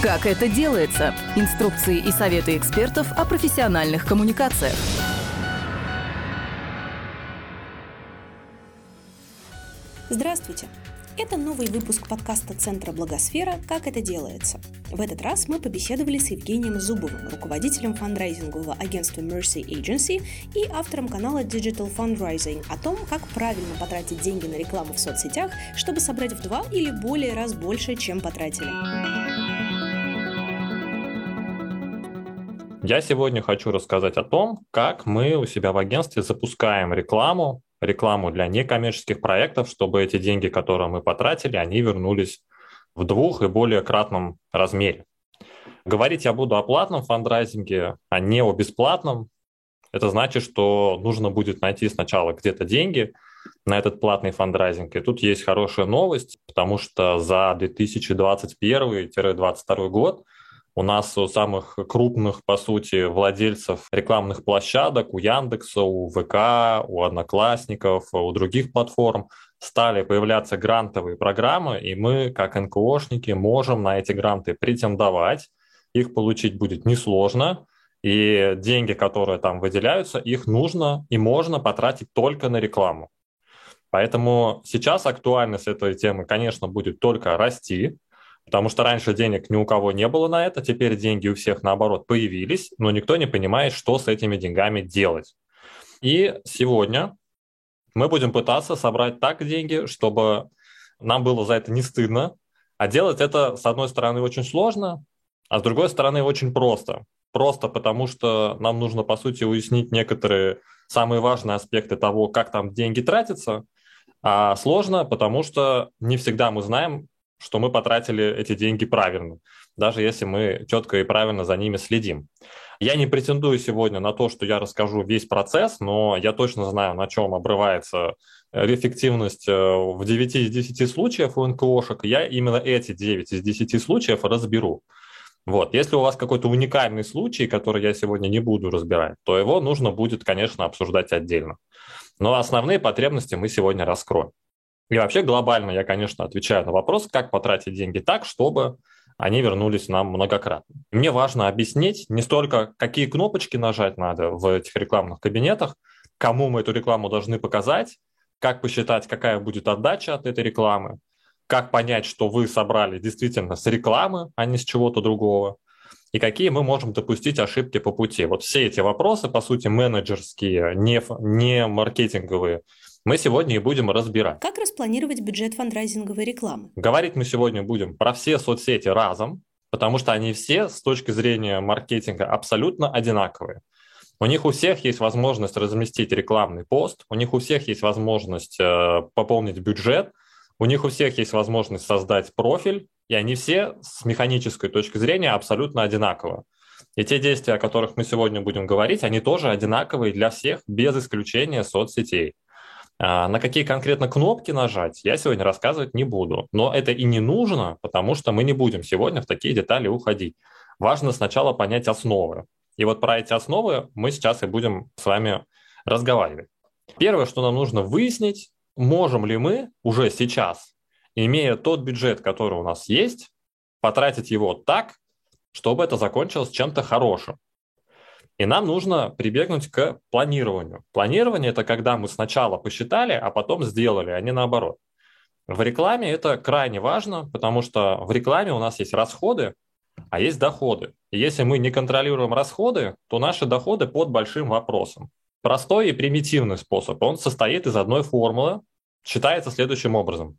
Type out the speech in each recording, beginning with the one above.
Как это делается? Инструкции и советы экспертов о профессиональных коммуникациях. Здравствуйте! Это новый выпуск подкаста Центра Благосфера «Как это делается». В этот раз мы побеседовали с Евгением Зубовым, руководителем фандрайзингового агентства Mercy Agency и автором канала Digital Fundraising о том, как правильно потратить деньги на рекламу в соцсетях, чтобы собрать в два или более раз больше, чем потратили. Я сегодня хочу рассказать о том, как мы у себя в агентстве запускаем рекламу рекламу для некоммерческих проектов, чтобы эти деньги, которые мы потратили, они вернулись в двух и более кратном размере. Говорить я буду о платном фандрайзинге, а не о бесплатном. Это значит, что нужно будет найти сначала где-то деньги на этот платный фандрайзинг. И тут есть хорошая новость, потому что за 2021-2022 год – у нас у самых крупных, по сути, владельцев рекламных площадок, у Яндекса, у ВК, у Одноклассников, у других платформ стали появляться грантовые программы, и мы, как НКОшники, можем на эти гранты претендовать. Их получить будет несложно, и деньги, которые там выделяются, их нужно и можно потратить только на рекламу. Поэтому сейчас актуальность этой темы, конечно, будет только расти. Потому что раньше денег ни у кого не было на это, теперь деньги у всех, наоборот, появились, но никто не понимает, что с этими деньгами делать. И сегодня мы будем пытаться собрать так деньги, чтобы нам было за это не стыдно, а делать это, с одной стороны, очень сложно, а с другой стороны, очень просто. Просто потому, что нам нужно, по сути, уяснить некоторые самые важные аспекты того, как там деньги тратятся, а сложно, потому что не всегда мы знаем, что мы потратили эти деньги правильно, даже если мы четко и правильно за ними следим. Я не претендую сегодня на то, что я расскажу весь процесс, но я точно знаю, на чем обрывается эффективность э, в 9 из 10 случаев у НКОшек. Я именно эти 9 из 10 случаев разберу. Вот. Если у вас какой-то уникальный случай, который я сегодня не буду разбирать, то его нужно будет, конечно, обсуждать отдельно. Но основные потребности мы сегодня раскроем. И вообще глобально я, конечно, отвечаю на вопрос, как потратить деньги так, чтобы они вернулись нам многократно. Мне важно объяснить не столько, какие кнопочки нажать надо в этих рекламных кабинетах, кому мы эту рекламу должны показать, как посчитать, какая будет отдача от этой рекламы, как понять, что вы собрали действительно с рекламы, а не с чего-то другого, и какие мы можем допустить ошибки по пути. Вот все эти вопросы, по сути, менеджерские, не, не маркетинговые, мы сегодня и будем разбирать. Как распланировать бюджет фандрайзинговой рекламы? Говорить мы сегодня будем про все соцсети разом, потому что они все с точки зрения маркетинга абсолютно одинаковые. У них у всех есть возможность разместить рекламный пост, у них у всех есть возможность э, пополнить бюджет, у них у всех есть возможность создать профиль, и они все с механической точки зрения абсолютно одинаковы. И те действия, о которых мы сегодня будем говорить, они тоже одинаковые для всех, без исключения соцсетей. А, на какие конкретно кнопки нажать, я сегодня рассказывать не буду. Но это и не нужно, потому что мы не будем сегодня в такие детали уходить. Важно сначала понять основы. И вот про эти основы мы сейчас и будем с вами разговаривать. Первое, что нам нужно выяснить, можем ли мы уже сейчас, имея тот бюджет, который у нас есть, потратить его так, чтобы это закончилось чем-то хорошим. И нам нужно прибегнуть к планированию. Планирование – это когда мы сначала посчитали, а потом сделали, а не наоборот. В рекламе это крайне важно, потому что в рекламе у нас есть расходы, а есть доходы. И если мы не контролируем расходы, то наши доходы под большим вопросом. Простой и примитивный способ. Он состоит из одной формулы, считается следующим образом.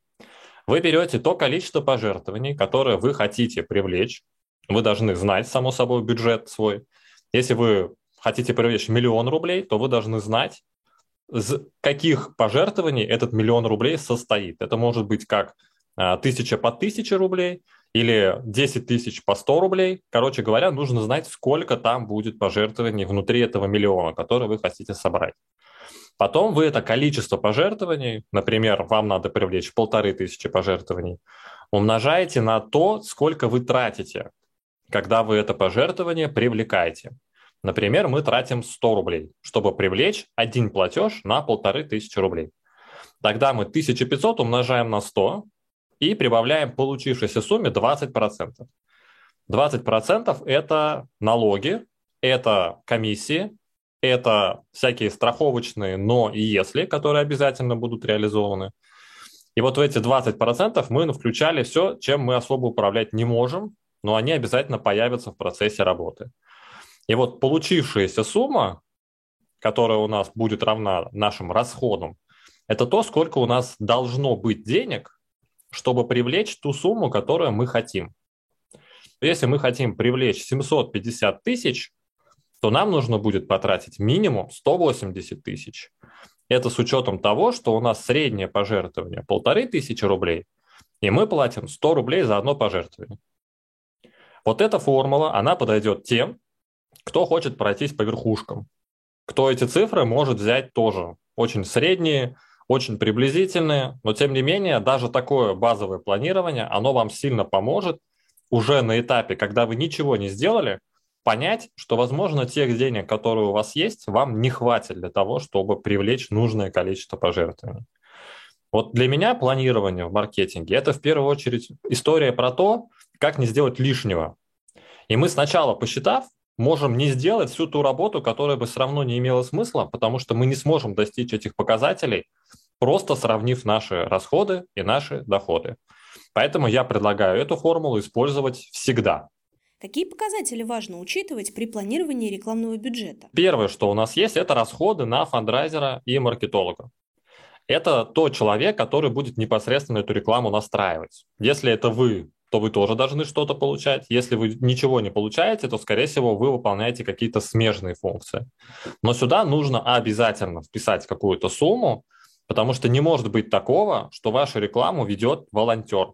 Вы берете то количество пожертвований, которое вы хотите привлечь. Вы должны знать, само собой, бюджет свой – если вы хотите привлечь миллион рублей, то вы должны знать, из каких пожертвований этот миллион рублей состоит. Это может быть как а, тысяча по тысяче рублей или 10 тысяч по 100 рублей. Короче говоря, нужно знать, сколько там будет пожертвований внутри этого миллиона, который вы хотите собрать. Потом вы это количество пожертвований, например, вам надо привлечь полторы тысячи пожертвований, умножаете на то, сколько вы тратите когда вы это пожертвование привлекаете. Например, мы тратим 100 рублей, чтобы привлечь один платеж на полторы тысячи рублей. Тогда мы 1500 умножаем на 100 и прибавляем получившейся сумме 20%. 20% это налоги, это комиссии, это всякие страховочные «но» и «если», которые обязательно будут реализованы. И вот в эти 20% мы включали все, чем мы особо управлять не можем, но они обязательно появятся в процессе работы. И вот получившаяся сумма, которая у нас будет равна нашим расходам, это то, сколько у нас должно быть денег, чтобы привлечь ту сумму, которую мы хотим. Если мы хотим привлечь 750 тысяч, то нам нужно будет потратить минимум 180 тысяч. Это с учетом того, что у нас среднее пожертвование полторы тысячи рублей, и мы платим 100 рублей за одно пожертвование. Вот эта формула, она подойдет тем, кто хочет пройтись по верхушкам, кто эти цифры может взять тоже. Очень средние, очень приблизительные, но тем не менее даже такое базовое планирование, оно вам сильно поможет уже на этапе, когда вы ничего не сделали, понять, что, возможно, тех денег, которые у вас есть, вам не хватит для того, чтобы привлечь нужное количество пожертвований. Вот для меня планирование в маркетинге – это в первую очередь история про то, как не сделать лишнего. И мы сначала, посчитав, можем не сделать всю ту работу, которая бы все равно не имела смысла, потому что мы не сможем достичь этих показателей, просто сравнив наши расходы и наши доходы. Поэтому я предлагаю эту формулу использовать всегда. Какие показатели важно учитывать при планировании рекламного бюджета? Первое, что у нас есть, это расходы на фандрайзера и маркетолога. Это тот человек, который будет непосредственно эту рекламу настраивать. Если это вы, то вы тоже должны что-то получать. Если вы ничего не получаете, то, скорее всего, вы выполняете какие-то смежные функции. Но сюда нужно обязательно вписать какую-то сумму, потому что не может быть такого, что вашу рекламу ведет волонтер.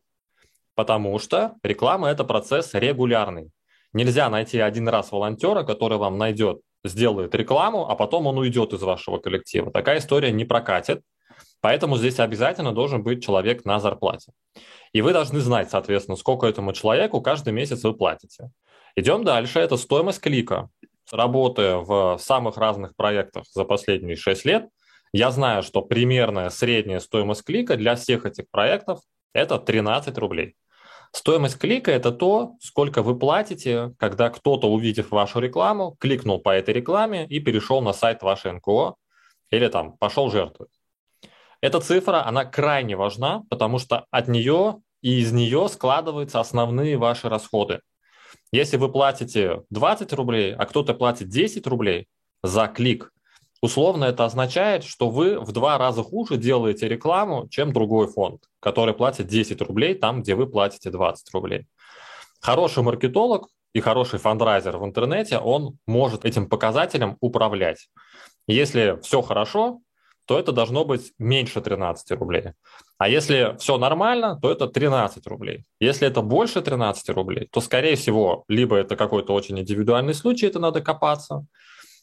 Потому что реклама – это процесс регулярный. Нельзя найти один раз волонтера, который вам найдет, сделает рекламу, а потом он уйдет из вашего коллектива. Такая история не прокатит, поэтому здесь обязательно должен быть человек на зарплате. И вы должны знать, соответственно, сколько этому человеку каждый месяц вы платите. Идем дальше, это стоимость клика. Работая в самых разных проектах за последние 6 лет, я знаю, что примерная средняя стоимость клика для всех этих проектов – это 13 рублей. Стоимость клика – это то, сколько вы платите, когда кто-то, увидев вашу рекламу, кликнул по этой рекламе и перешел на сайт вашей НКО или там пошел жертвовать. Эта цифра, она крайне важна, потому что от нее и из нее складываются основные ваши расходы. Если вы платите 20 рублей, а кто-то платит 10 рублей за клик, Условно это означает, что вы в два раза хуже делаете рекламу, чем другой фонд, который платит 10 рублей там, где вы платите 20 рублей. Хороший маркетолог и хороший фандрайзер в интернете, он может этим показателем управлять. Если все хорошо, то это должно быть меньше 13 рублей. А если все нормально, то это 13 рублей. Если это больше 13 рублей, то, скорее всего, либо это какой-то очень индивидуальный случай, это надо копаться,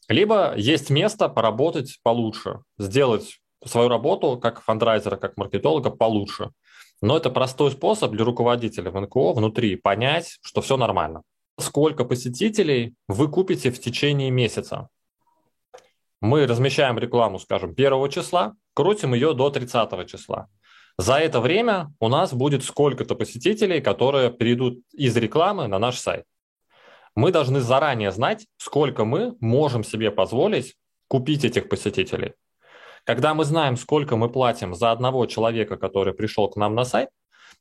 либо есть место поработать получше, сделать свою работу как фандрайзера, как маркетолога получше. Но это простой способ для руководителя в НКО внутри понять, что все нормально. Сколько посетителей вы купите в течение месяца? Мы размещаем рекламу, скажем, 1 числа, крутим ее до 30 числа. За это время у нас будет сколько-то посетителей, которые перейдут из рекламы на наш сайт мы должны заранее знать, сколько мы можем себе позволить купить этих посетителей. Когда мы знаем, сколько мы платим за одного человека, который пришел к нам на сайт,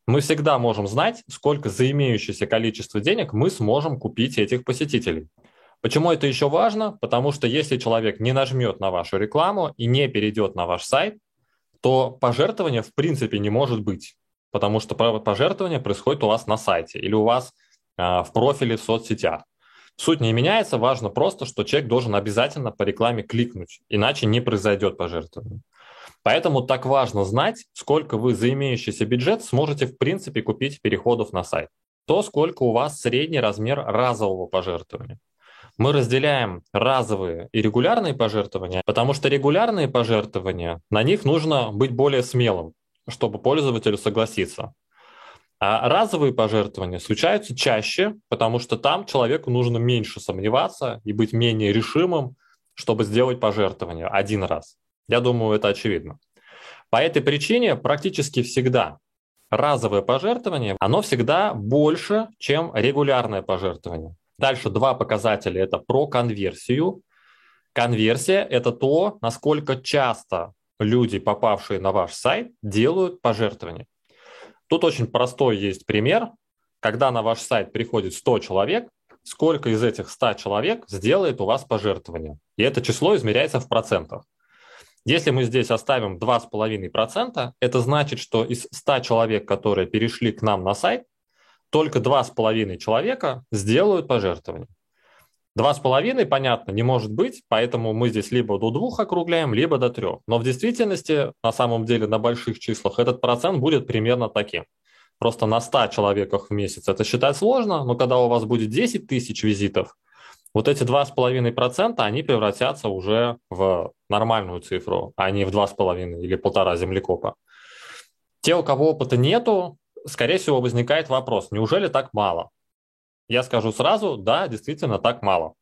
мы всегда можем знать, сколько за имеющееся количество денег мы сможем купить этих посетителей. Почему это еще важно? Потому что если человек не нажмет на вашу рекламу и не перейдет на ваш сайт, то пожертвования в принципе не может быть, потому что пожертвование происходит у вас на сайте или у вас а, в профиле в соцсетях. Суть не меняется, важно просто, что человек должен обязательно по рекламе кликнуть, иначе не произойдет пожертвование. Поэтому так важно знать, сколько вы за имеющийся бюджет сможете в принципе купить переходов на сайт. То, сколько у вас средний размер разового пожертвования. Мы разделяем разовые и регулярные пожертвования, потому что регулярные пожертвования, на них нужно быть более смелым, чтобы пользователю согласиться. А разовые пожертвования случаются чаще, потому что там человеку нужно меньше сомневаться и быть менее решимым, чтобы сделать пожертвование один раз. Я думаю, это очевидно. По этой причине практически всегда разовое пожертвование, оно всегда больше, чем регулярное пожертвование. Дальше два показателя – это про конверсию. Конверсия – это то, насколько часто люди, попавшие на ваш сайт, делают пожертвования. Тут очень простой есть пример. Когда на ваш сайт приходит 100 человек, сколько из этих 100 человек сделает у вас пожертвование? И это число измеряется в процентах. Если мы здесь оставим 2,5%, это значит, что из 100 человек, которые перешли к нам на сайт, только 2,5 человека сделают пожертвование. Два с половиной, понятно, не может быть, поэтому мы здесь либо до двух округляем, либо до трех. Но в действительности, на самом деле, на больших числах этот процент будет примерно таким. Просто на 100 человеках в месяц это считать сложно, но когда у вас будет 10 тысяч визитов, вот эти 2,5% они превратятся уже в нормальную цифру, а не в 2,5 или полтора землекопа. Те, у кого опыта нету, скорее всего, возникает вопрос, неужели так мало? Я скажу сразу, да, действительно так мало.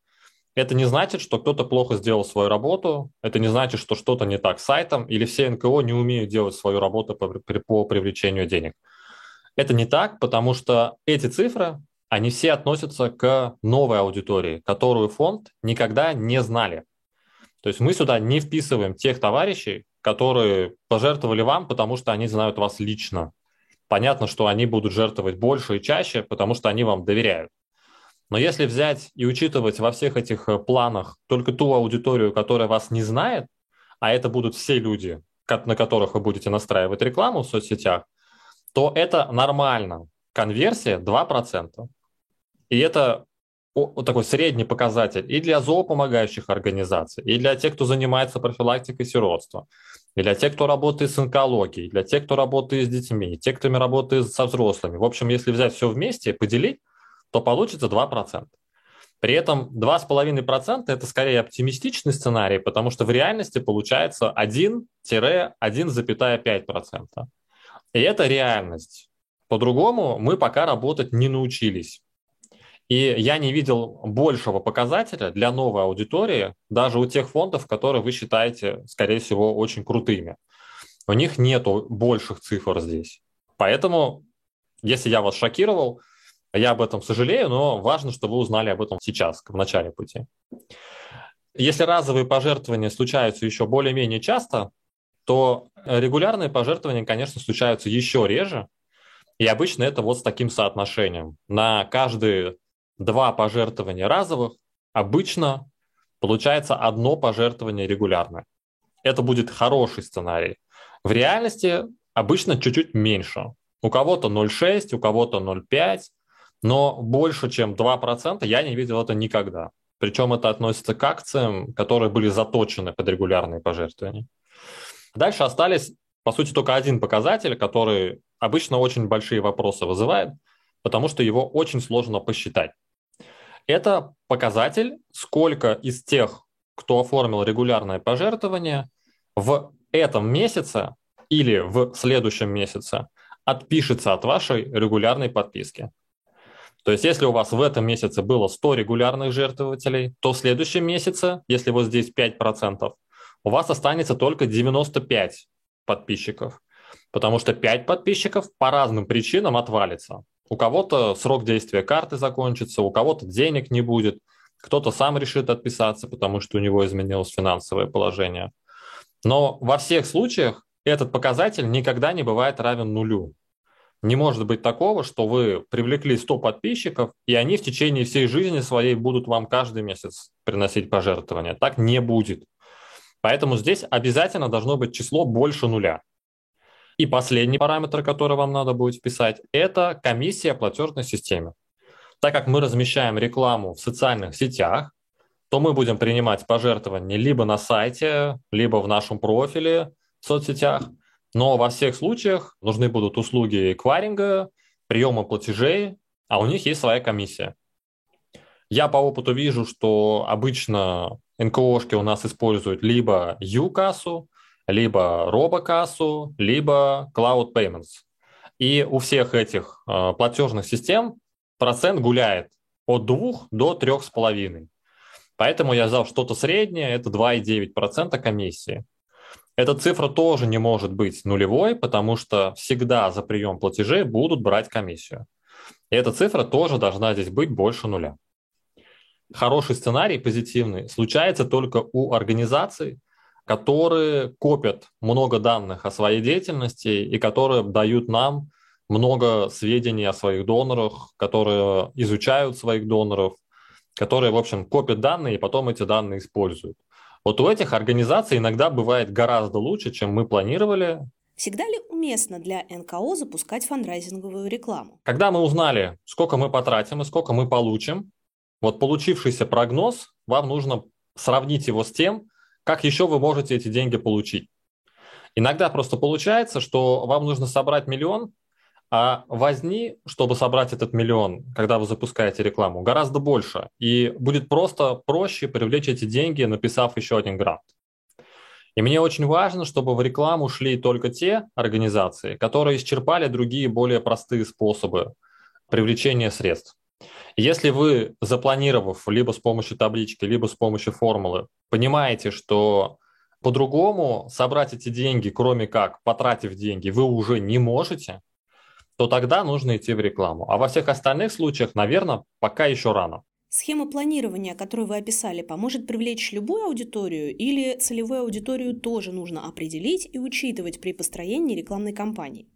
Это не значит, что кто-то плохо сделал свою работу, это не значит, что что-то не так с сайтом, или все НКО не умеют делать свою работу по, по привлечению денег. Это не так, потому что эти цифры, они все относятся к новой аудитории, которую фонд никогда не знали. То есть мы сюда не вписываем тех товарищей, которые пожертвовали вам, потому что они знают вас лично. Понятно, что они будут жертвовать больше и чаще, потому что они вам доверяют. Но если взять и учитывать во всех этих э, планах только ту аудиторию, которая вас не знает, а это будут все люди, на которых вы будете настраивать рекламу в соцсетях, то это нормально. Конверсия 2%. И это вот такой средний показатель и для зоопомогающих организаций, и для тех, кто занимается профилактикой сиротства, и для тех, кто работает с онкологией, и для тех, кто работает с детьми, и тех, кто работает со взрослыми. В общем, если взять все вместе, поделить, то получится 2%. При этом 2,5% это скорее оптимистичный сценарий, потому что в реальности получается 1-1,5%. И это реальность. По-другому мы пока работать не научились. И я не видел большего показателя для новой аудитории, даже у тех фондов, которые вы считаете, скорее всего, очень крутыми. У них нет больших цифр здесь. Поэтому, если я вас шокировал, я об этом сожалею, но важно, чтобы вы узнали об этом сейчас, в начале пути. Если разовые пожертвования случаются еще более-менее часто, то регулярные пожертвования, конечно, случаются еще реже. И обычно это вот с таким соотношением. На каждые два пожертвования разовых обычно получается одно пожертвование регулярное. Это будет хороший сценарий. В реальности обычно чуть-чуть меньше. У кого-то 0,6, у кого-то 0,5, но больше, чем 2% я не видел это никогда. Причем это относится к акциям, которые были заточены под регулярные пожертвования. Дальше остались, по сути, только один показатель, который обычно очень большие вопросы вызывает, потому что его очень сложно посчитать. Это показатель, сколько из тех, кто оформил регулярное пожертвование, в этом месяце или в следующем месяце отпишется от вашей регулярной подписки. То есть если у вас в этом месяце было 100 регулярных жертвователей, то в следующем месяце, если вот здесь 5%, у вас останется только 95 подписчиков. Потому что 5 подписчиков по разным причинам отвалится. У кого-то срок действия карты закончится, у кого-то денег не будет, кто-то сам решит отписаться, потому что у него изменилось финансовое положение. Но во всех случаях этот показатель никогда не бывает равен нулю. Не может быть такого, что вы привлекли 100 подписчиков, и они в течение всей жизни своей будут вам каждый месяц приносить пожертвования. Так не будет. Поэтому здесь обязательно должно быть число больше нуля. И последний параметр, который вам надо будет вписать, это комиссия платежной системе. Так как мы размещаем рекламу в социальных сетях, то мы будем принимать пожертвования либо на сайте, либо в нашем профиле в соцсетях – но во всех случаях нужны будут услуги эквайринга, приема платежей, а у них есть своя комиссия. Я по опыту вижу, что обычно НКОшки у нас используют либо U-кассу, либо робокассу, либо Cloud Payments. И у всех этих э, платежных систем процент гуляет от 2 до 3,5. Поэтому я взял что-то среднее, это 2,9% комиссии. Эта цифра тоже не может быть нулевой, потому что всегда за прием платежей будут брать комиссию. И эта цифра тоже должна здесь быть больше нуля. Хороший сценарий, позитивный, случается только у организаций, которые копят много данных о своей деятельности и которые дают нам много сведений о своих донорах, которые изучают своих доноров, которые, в общем, копят данные и потом эти данные используют. Вот у этих организаций иногда бывает гораздо лучше, чем мы планировали. Всегда ли уместно для НКО запускать фандрайзинговую рекламу? Когда мы узнали, сколько мы потратим и сколько мы получим, вот получившийся прогноз, вам нужно сравнить его с тем, как еще вы можете эти деньги получить. Иногда просто получается, что вам нужно собрать миллион, а возни, чтобы собрать этот миллион, когда вы запускаете рекламу, гораздо больше. И будет просто проще привлечь эти деньги, написав еще один грант. И мне очень важно, чтобы в рекламу шли только те организации, которые исчерпали другие более простые способы привлечения средств. Если вы, запланировав либо с помощью таблички, либо с помощью формулы, понимаете, что по-другому собрать эти деньги, кроме как потратив деньги, вы уже не можете, то тогда нужно идти в рекламу. А во всех остальных случаях, наверное, пока еще рано. Схема планирования, которую вы описали, поможет привлечь любую аудиторию или целевую аудиторию тоже нужно определить и учитывать при построении рекламной кампании?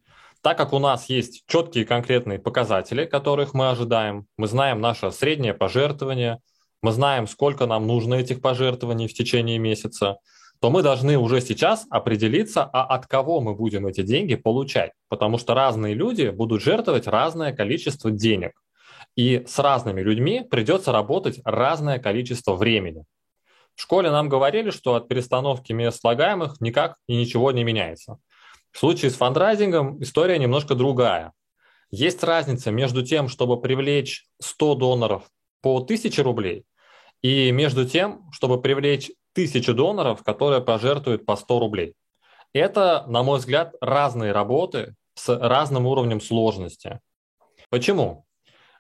Так как у нас есть четкие конкретные показатели, которых мы ожидаем, мы знаем наше среднее пожертвование, мы знаем, сколько нам нужно этих пожертвований в течение месяца, то мы должны уже сейчас определиться, а от кого мы будем эти деньги получать. Потому что разные люди будут жертвовать разное количество денег. И с разными людьми придется работать разное количество времени. В школе нам говорили, что от перестановки мест слагаемых никак и ничего не меняется. В случае с фандрайзингом история немножко другая. Есть разница между тем, чтобы привлечь 100 доноров по 1000 рублей, и между тем, чтобы привлечь тысячи доноров, которые пожертвуют по 100 рублей. Это, на мой взгляд, разные работы с разным уровнем сложности. Почему?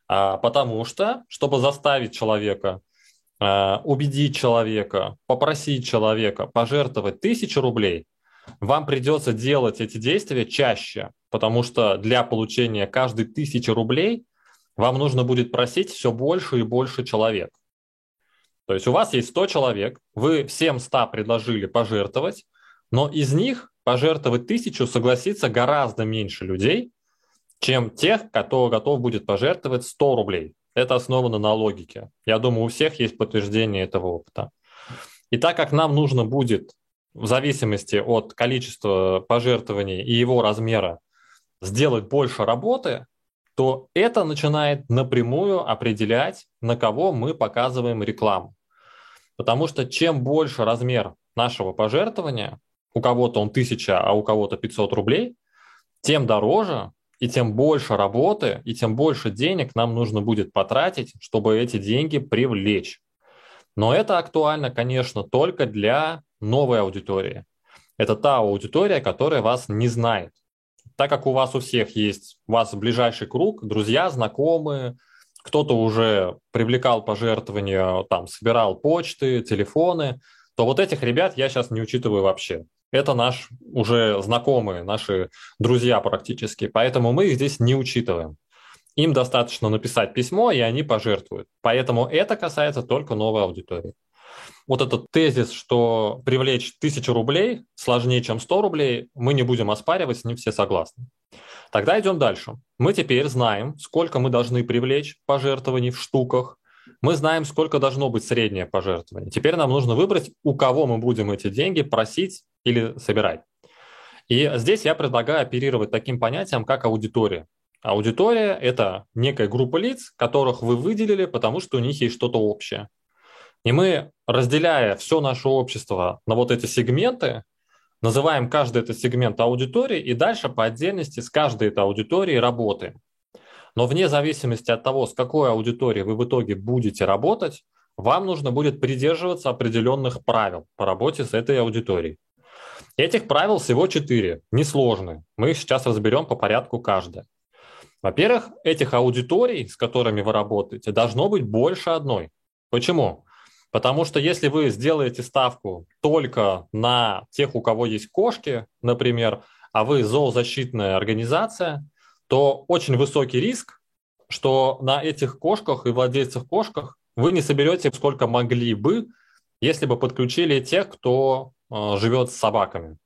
А, потому что, чтобы заставить человека, а, убедить человека, попросить человека пожертвовать тысячу рублей, вам придется делать эти действия чаще, потому что для получения каждой тысячи рублей вам нужно будет просить все больше и больше человек. То есть у вас есть 100 человек, вы всем 100 предложили пожертвовать, но из них пожертвовать тысячу согласится гораздо меньше людей, чем тех, кто готов будет пожертвовать 100 рублей. Это основано на логике. Я думаю, у всех есть подтверждение этого опыта. И так как нам нужно будет, в зависимости от количества пожертвований и его размера, сделать больше работы, то это начинает напрямую определять, на кого мы показываем рекламу. Потому что чем больше размер нашего пожертвования, у кого-то он 1000, а у кого-то 500 рублей, тем дороже и тем больше работы, и тем больше денег нам нужно будет потратить, чтобы эти деньги привлечь. Но это актуально, конечно, только для новой аудитории. Это та аудитория, которая вас не знает так как у вас у всех есть, у вас ближайший круг, друзья, знакомые, кто-то уже привлекал пожертвования, там, собирал почты, телефоны, то вот этих ребят я сейчас не учитываю вообще. Это наш уже знакомые, наши друзья практически, поэтому мы их здесь не учитываем. Им достаточно написать письмо, и они пожертвуют. Поэтому это касается только новой аудитории вот этот тезис, что привлечь тысячу рублей сложнее, чем 100 рублей, мы не будем оспаривать, с ним все согласны. Тогда идем дальше. Мы теперь знаем, сколько мы должны привлечь пожертвований в штуках, мы знаем, сколько должно быть среднее пожертвование. Теперь нам нужно выбрать, у кого мы будем эти деньги просить или собирать. И здесь я предлагаю оперировать таким понятием, как аудитория. Аудитория – это некая группа лиц, которых вы выделили, потому что у них есть что-то общее. И мы, разделяя все наше общество на вот эти сегменты, называем каждый этот сегмент аудиторией и дальше по отдельности с каждой этой аудиторией работаем. Но вне зависимости от того, с какой аудиторией вы в итоге будете работать, вам нужно будет придерживаться определенных правил по работе с этой аудиторией. Этих правил всего четыре, несложные. Мы их сейчас разберем по порядку каждое. Во-первых, этих аудиторий, с которыми вы работаете, должно быть больше одной. Почему? Потому что если вы сделаете ставку только на тех, у кого есть кошки, например, а вы зоозащитная организация, то очень высокий риск, что на этих кошках и владельцах кошках вы не соберете сколько могли бы, если бы подключили тех, кто э, живет с собаками.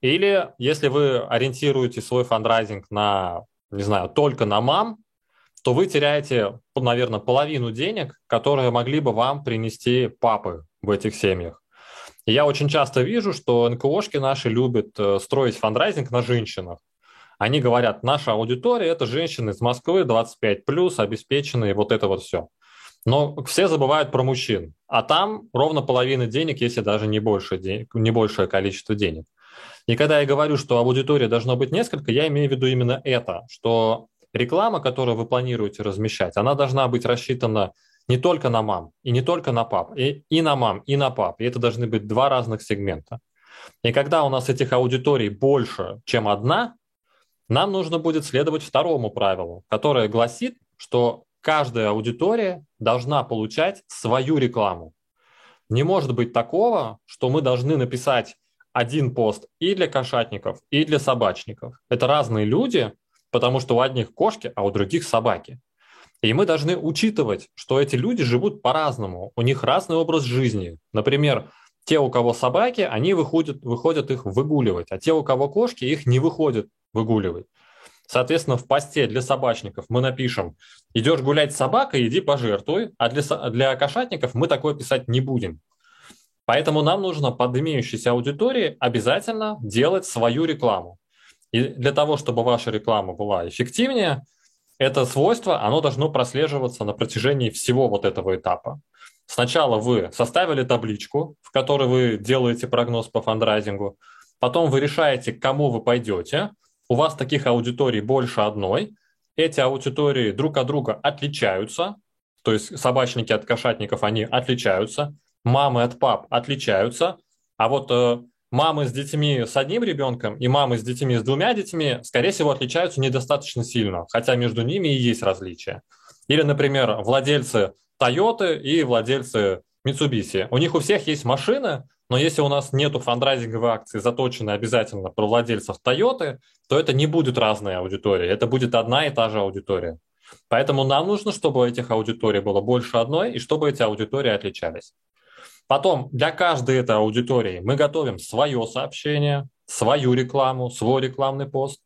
Или если вы ориентируете свой фандрайзинг на, не знаю, только на мам, то вы теряете, наверное, половину денег, которые могли бы вам принести папы в этих семьях. Я очень часто вижу, что НКОшки наши любят э, строить фандрайзинг на женщинах. Они говорят, наша аудитория – это женщины из Москвы, 25+, обеспеченные, вот это вот все. Но все забывают про мужчин. А там ровно половина денег, если даже не, больше не большее количество денег. И когда я говорю, что аудитория должно быть несколько, я имею в виду именно это, что реклама, которую вы планируете размещать, она должна быть рассчитана не только на мам, и не только на пап, и, и на мам, и на пап. И это должны быть два разных сегмента. И когда у нас этих аудиторий больше, чем одна, нам нужно будет следовать второму правилу, которое гласит, что каждая аудитория должна получать свою рекламу. Не может быть такого, что мы должны написать один пост и для кошатников, и для собачников. Это разные люди, потому что у одних кошки, а у других собаки. И мы должны учитывать, что эти люди живут по-разному, у них разный образ жизни. Например, те, у кого собаки, они выходят, выходят их выгуливать, а те, у кого кошки, их не выходят выгуливать. Соответственно, в посте для собачников мы напишем «идешь гулять с собакой, иди пожертвуй», а для, для кошатников мы такое писать не будем. Поэтому нам нужно под имеющейся аудиторией обязательно делать свою рекламу. И для того, чтобы ваша реклама была эффективнее, это свойство, оно должно прослеживаться на протяжении всего вот этого этапа. Сначала вы составили табличку, в которой вы делаете прогноз по фандрайзингу, потом вы решаете, к кому вы пойдете. У вас таких аудиторий больше одной. Эти аудитории друг от друга отличаются, то есть собачники от кошатников, они отличаются мамы от пап отличаются, а вот э, мамы с детьми с одним ребенком и мамы с детьми с двумя детьми, скорее всего, отличаются недостаточно сильно, хотя между ними и есть различия. Или, например, владельцы Toyota и владельцы Mitsubishi. У них у всех есть машины, но если у нас нету фандрайзинговой акции, заточенной обязательно про владельцев Toyota, то это не будет разная аудитория, это будет одна и та же аудитория. Поэтому нам нужно, чтобы этих аудиторий было больше одной и чтобы эти аудитории отличались. Потом для каждой этой аудитории мы готовим свое сообщение, свою рекламу, свой рекламный пост.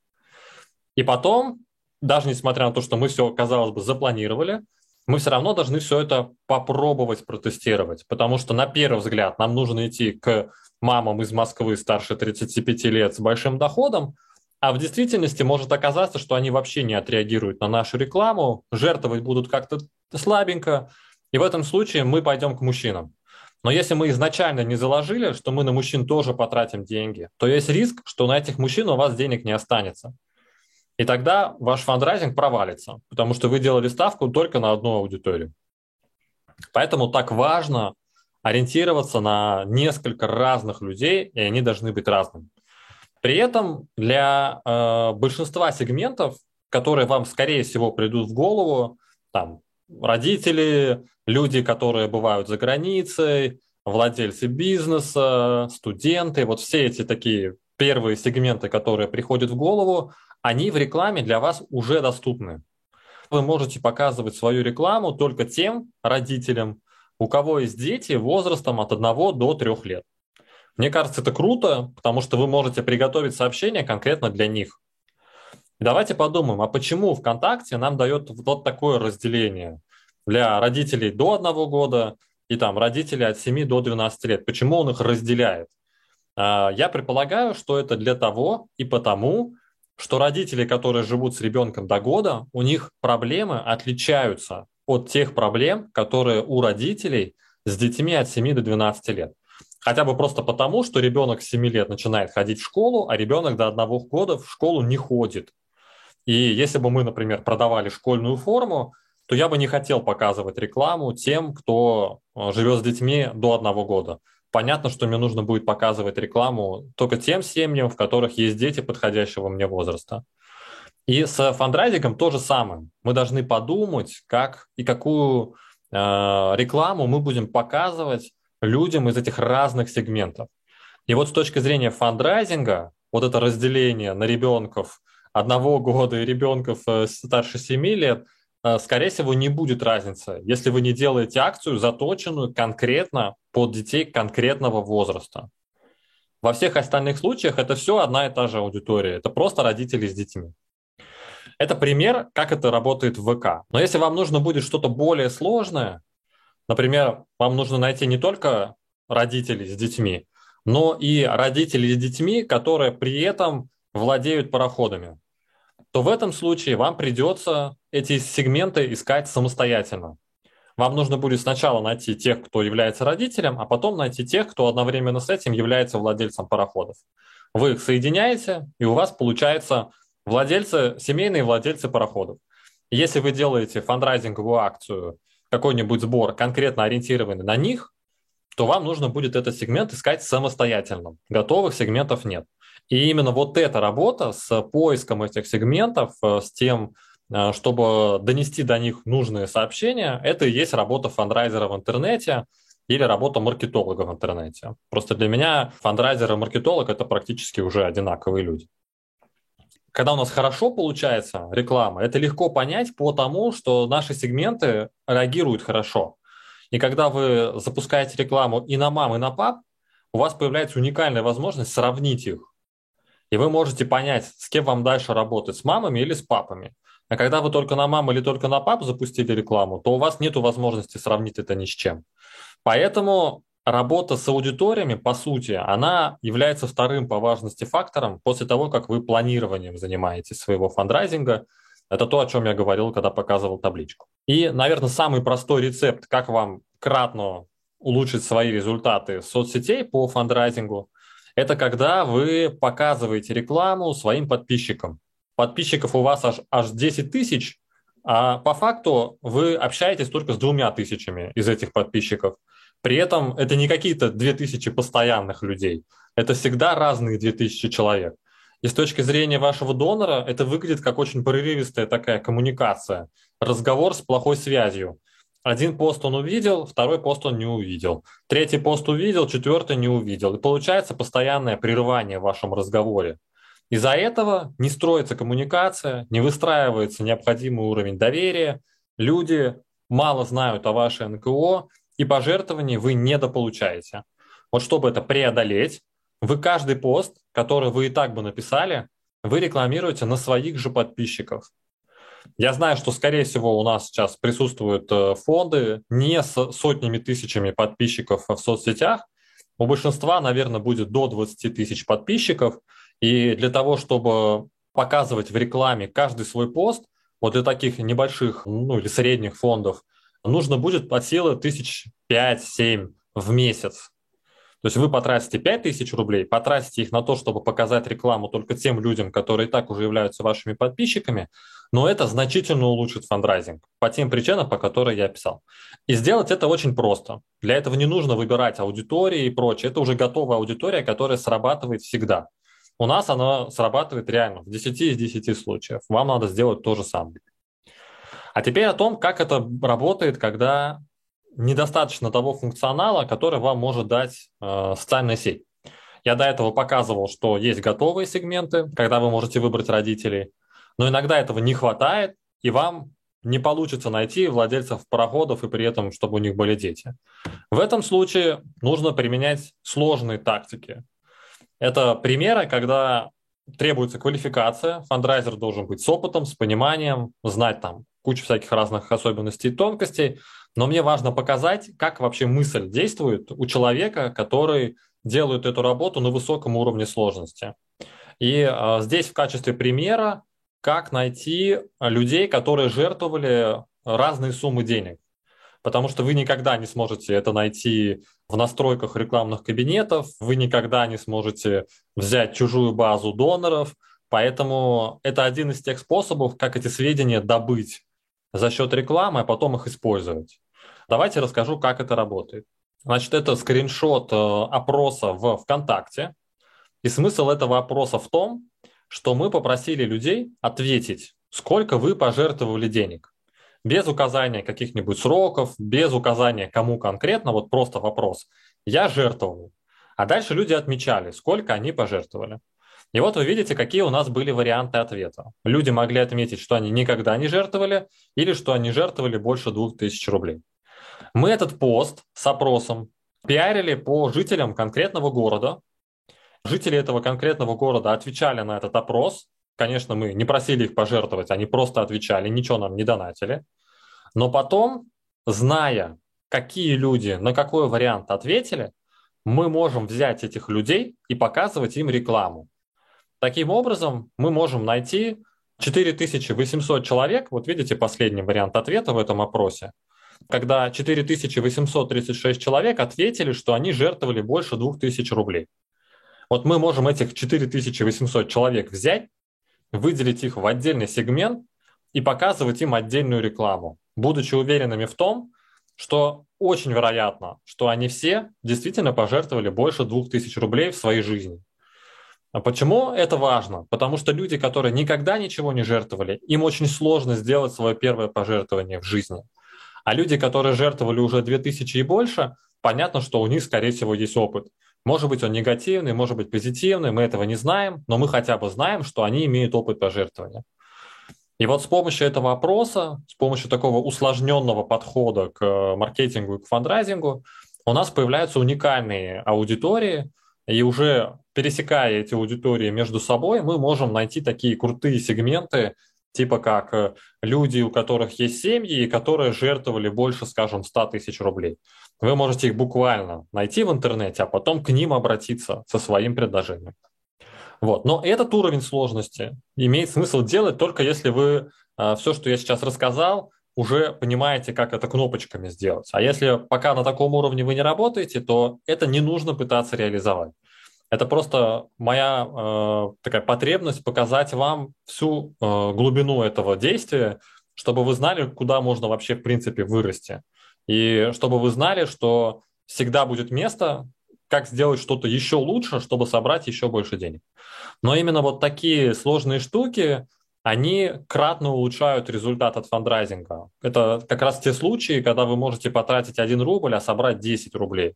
И потом, даже несмотря на то, что мы все, казалось бы, запланировали, мы все равно должны все это попробовать протестировать, потому что на первый взгляд нам нужно идти к мамам из Москвы старше 35 лет с большим доходом, а в действительности может оказаться, что они вообще не отреагируют на нашу рекламу, жертвовать будут как-то слабенько, и в этом случае мы пойдем к мужчинам. Но если мы изначально не заложили, что мы на мужчин тоже потратим деньги, то есть риск, что на этих мужчин у вас денег не останется. И тогда ваш фандрайзинг провалится, потому что вы делали ставку только на одну аудиторию. Поэтому так важно ориентироваться на несколько разных людей, и они должны быть разными. При этом для э, большинства сегментов, которые вам, скорее всего, придут в голову, там, родители, люди, которые бывают за границей, владельцы бизнеса, студенты, вот все эти такие первые сегменты, которые приходят в голову, они в рекламе для вас уже доступны. Вы можете показывать свою рекламу только тем родителям, у кого есть дети возрастом от 1 до 3 лет. Мне кажется, это круто, потому что вы можете приготовить сообщение конкретно для них. Давайте подумаем, а почему ВКонтакте нам дает вот такое разделение – для родителей до одного года и там родителей от 7 до 12 лет. Почему он их разделяет? А, я предполагаю, что это для того и потому, что родители, которые живут с ребенком до года, у них проблемы отличаются от тех проблем, которые у родителей с детьми от 7 до 12 лет. Хотя бы просто потому, что ребенок с 7 лет начинает ходить в школу, а ребенок до одного года в школу не ходит. И если бы мы, например, продавали школьную форму, то я бы не хотел показывать рекламу тем, кто э, живет с детьми до одного года. Понятно, что мне нужно будет показывать рекламу только тем семьям, в которых есть дети подходящего мне возраста. И с фандрайзингом то же самое. Мы должны подумать, как и какую рекламу мы будем показывать людям из этих разных сегментов. И вот с точки зрения фандрайзинга, вот это разделение на ребенков одного года и ребенков э, старше 7 лет, э, скорее всего, не будет разницы, если вы не делаете акцию, заточенную конкретно под детей конкретного возраста. Во всех остальных случаях это все одна и та же аудитория. Это просто родители с детьми. Это пример, как это работает в ВК. Но если вам нужно будет что-то более сложное, например, вам нужно найти не только родителей с детьми, но и родителей с детьми, которые при этом владеют пароходами, то в этом случае вам придется эти сегменты искать самостоятельно. Вам нужно будет сначала найти тех, кто является родителем, а потом найти тех, кто одновременно с этим является владельцем пароходов. Вы их соединяете, и у вас получается владельцы, семейные владельцы пароходов. Если вы делаете фандрайзинговую акцию, какой-нибудь сбор, конкретно ориентированный на них, то вам нужно будет этот сегмент искать самостоятельно. Готовых сегментов нет. И именно вот эта работа с поиском этих сегментов, э, с тем, э, чтобы донести до них нужные сообщения, это и есть работа фандрайзера в интернете или работа маркетолога в интернете. Просто для меня фандрайзер и маркетолог – это практически уже одинаковые люди. Когда у нас хорошо получается реклама, это легко понять по тому, что наши сегменты реагируют хорошо. И когда вы запускаете рекламу и на мам, и на пап, у вас появляется уникальная возможность сравнить их. И вы можете понять, с кем вам дальше работать, с мамами или с папами. А когда вы только на маму или только на пап запустили рекламу, то у вас нет возможности сравнить это ни с чем. Поэтому работа с аудиториями, по сути, она является вторым по важности фактором после того, как вы планированием занимаетесь своего фандрайзинга. Это то, о чем я говорил, когда показывал табличку. И, наверное, самый простой рецепт, как вам кратно улучшить свои результаты соцсетей по фандрайзингу, это когда вы показываете рекламу своим подписчикам. Подписчиков у вас аж, аж 10 тысяч, а по факту вы общаетесь только с двумя тысячами из этих подписчиков. При этом это не какие-то 2000 постоянных людей, это всегда разные 2000 человек. И с точки зрения вашего донора это выглядит как очень прерывистая такая коммуникация, разговор с плохой связью. Один пост он увидел, второй пост он не увидел. Третий пост увидел, четвертый не увидел. И получается постоянное прерывание в вашем разговоре. Из-за этого не строится коммуникация, не выстраивается необходимый уровень доверия. Люди мало знают о вашей НКО, и пожертвований вы недополучаете. Вот чтобы это преодолеть, вы каждый пост, который вы и так бы написали, вы рекламируете на своих же подписчиков. Я знаю, что, скорее всего, у нас сейчас присутствуют э, фонды не с сотнями тысячами подписчиков в соцсетях. У большинства, наверное, будет до 20 тысяч подписчиков. И для того, чтобы показывать в рекламе каждый свой пост, вот для таких небольших ну, или средних фондов, нужно будет от силы тысяч 5-7 в месяц. То есть вы потратите 5 тысяч рублей, потратите их на то, чтобы показать рекламу только тем людям, которые и так уже являются вашими подписчиками, но это значительно улучшит фандрайзинг по тем причинам, по которым я описал. И сделать это очень просто. Для этого не нужно выбирать аудитории и прочее. Это уже готовая аудитория, которая срабатывает всегда. У нас она срабатывает реально в 10 из 10 случаев. Вам надо сделать то же самое. А теперь о том, как это работает, когда недостаточно того функционала, который вам может дать э, социальная сеть. Я до этого показывал, что есть готовые сегменты, когда вы можете выбрать родителей, но иногда этого не хватает, и вам не получится найти владельцев пароходов и при этом, чтобы у них были дети. В этом случае нужно применять сложные тактики. Это примеры, когда требуется квалификация, фандрайзер должен быть с опытом, с пониманием, знать там кучу всяких разных особенностей и тонкостей, но мне важно показать, как вообще мысль действует у человека, который делает эту работу на высоком уровне сложности. И э, здесь в качестве примера, как найти людей, которые жертвовали разные суммы денег. Потому что вы никогда не сможете это найти в настройках рекламных кабинетов, вы никогда не сможете взять чужую базу доноров, поэтому это один из тех способов, как эти сведения добыть за счет рекламы, а потом их использовать. Давайте расскажу, как это работает. Значит, это скриншот э, опроса в ВКонтакте. И смысл этого опроса в том, что мы попросили людей ответить, сколько вы пожертвовали денег. без указания каких-нибудь сроков, без указания кому конкретно, вот просто вопрос. Я жертвовал. А дальше люди отмечали, сколько они пожертвовали. И вот вы видите, какие у нас были варианты ответа. Люди могли отметить, что они никогда не жертвовали или что они жертвовали больше 2000 рублей. Мы этот пост с опросом пиарили по жителям конкретного города. Жители этого конкретного города отвечали на этот опрос. Конечно, мы не просили их пожертвовать, они просто отвечали, ничего нам не донатили. Но потом, зная, какие люди на какой вариант ответили, мы можем взять этих людей и показывать им рекламу. Таким образом, мы можем найти 4800 человек, вот видите последний вариант ответа в этом опросе, когда 4836 человек ответили, что они жертвовали больше 2000 рублей. Вот мы можем этих 4800 человек взять, выделить их в отдельный сегмент и показывать им отдельную рекламу, будучи уверенными в том, что очень вероятно, что они все действительно пожертвовали больше 2000 рублей в своей жизни. А почему это важно? Потому что люди, которые никогда ничего не жертвовали, им очень сложно сделать свое первое пожертвование в жизни. А люди, которые жертвовали уже 2000 и больше, понятно, что у них, скорее всего, есть опыт. Может быть, он негативный, может быть, позитивный, мы этого не знаем, но мы хотя бы знаем, что они имеют опыт пожертвования. И вот с помощью этого опроса, с помощью такого усложненного подхода к э, маркетингу и к фандрайзингу, у нас появляются уникальные аудитории, и уже пересекая эти аудитории между собой, мы можем найти такие крутые сегменты, типа как э, люди, у которых есть семьи, и которые жертвовали больше, скажем, 100 тысяч рублей. Вы можете их буквально найти в интернете, а потом к ним обратиться со своим предложением. Вот. Но этот уровень сложности имеет смысл делать только если вы э, все, что я сейчас рассказал, уже понимаете, как это кнопочками сделать. А если пока на таком уровне вы не работаете, то это не нужно пытаться реализовать. Это просто моя э, такая потребность показать вам всю э, глубину этого действия, чтобы вы знали, куда можно вообще в принципе вырасти. И чтобы вы знали, что всегда будет место, как сделать что-то еще лучше, чтобы собрать еще больше денег. Но именно вот такие сложные штуки, они кратно улучшают результат от фандрайзинга. Это как раз те случаи, когда вы можете потратить 1 рубль, а собрать 10 рублей.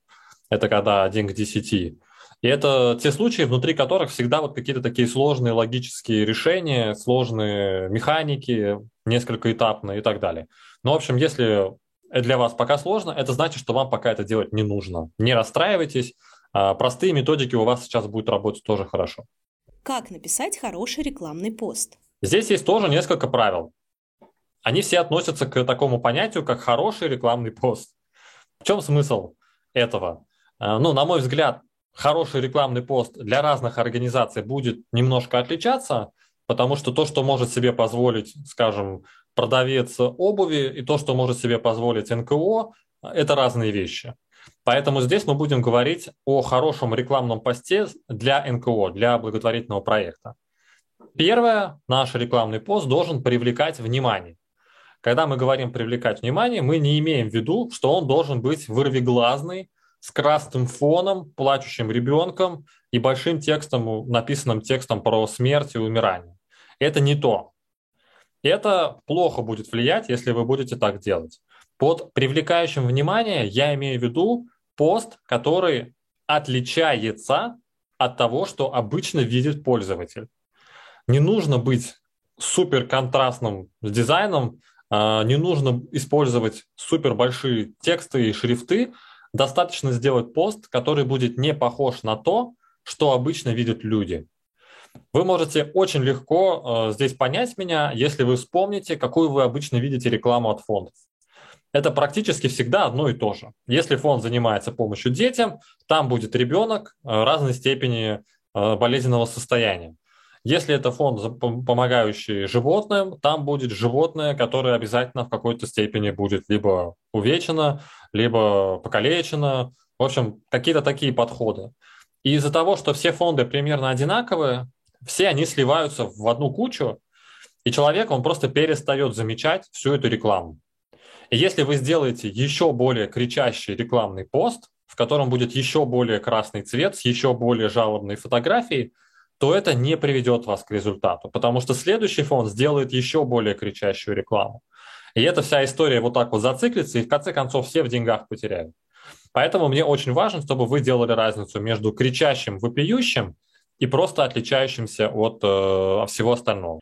Это когда 1 к 10. И это те случаи, внутри которых всегда вот какие-то такие сложные логические решения, сложные механики, несколько этапные и так далее. Но, в общем, если для вас пока сложно, это значит, что вам пока это делать не нужно. Не расстраивайтесь, а простые методики у вас сейчас будут работать тоже хорошо. Как написать хороший рекламный пост? Здесь есть тоже несколько правил. Они все относятся к такому понятию, как хороший рекламный пост. В чем смысл этого? А, ну, на мой взгляд, хороший рекламный пост для разных организаций будет немножко отличаться, потому что то, что может себе позволить, скажем, продавец обуви, и то, что может себе позволить НКО, это разные вещи. Поэтому здесь мы будем говорить о хорошем рекламном посте для НКО, для благотворительного проекта. Первое, наш рекламный пост должен привлекать внимание. Когда мы говорим привлекать внимание, мы не имеем в виду, что он должен быть вырвиглазный, с красным фоном, плачущим ребенком и большим текстом, написанным текстом про смерть и умирание. Это не то. Это плохо будет влиять, если вы будете так делать. Под привлекающим внимание я имею в виду пост, который отличается от того, что обычно видит пользователь. Не нужно быть супер контрастным дизайном, а, не нужно использовать супер большие тексты и шрифты, достаточно сделать пост, который будет не похож на то, что обычно видят люди. Вы можете очень легко э, здесь понять меня, если вы вспомните, какую вы обычно видите рекламу от фондов. Это практически всегда одно и то же. Если фонд занимается помощью детям, там будет ребенок э, разной степени э, болезненного состояния. Если это фонд, помогающий животным, там будет животное, которое обязательно в какой-то степени будет либо увечено, либо покалечено. В общем, какие-то такие подходы. И из-за того, что все фонды примерно одинаковые, все они сливаются в одну кучу, и человек, он просто перестает замечать всю эту рекламу. И если вы сделаете еще более кричащий рекламный пост, в котором будет еще более красный цвет с еще более жалобной фотографией, то это не приведет вас к результату, потому что следующий фонд сделает еще более кричащую рекламу. И эта вся история вот так вот зациклится, и в конце концов все в деньгах потеряют. Поэтому мне очень важно, чтобы вы делали разницу между кричащим, вопиющим и просто отличающимся от э, всего остального.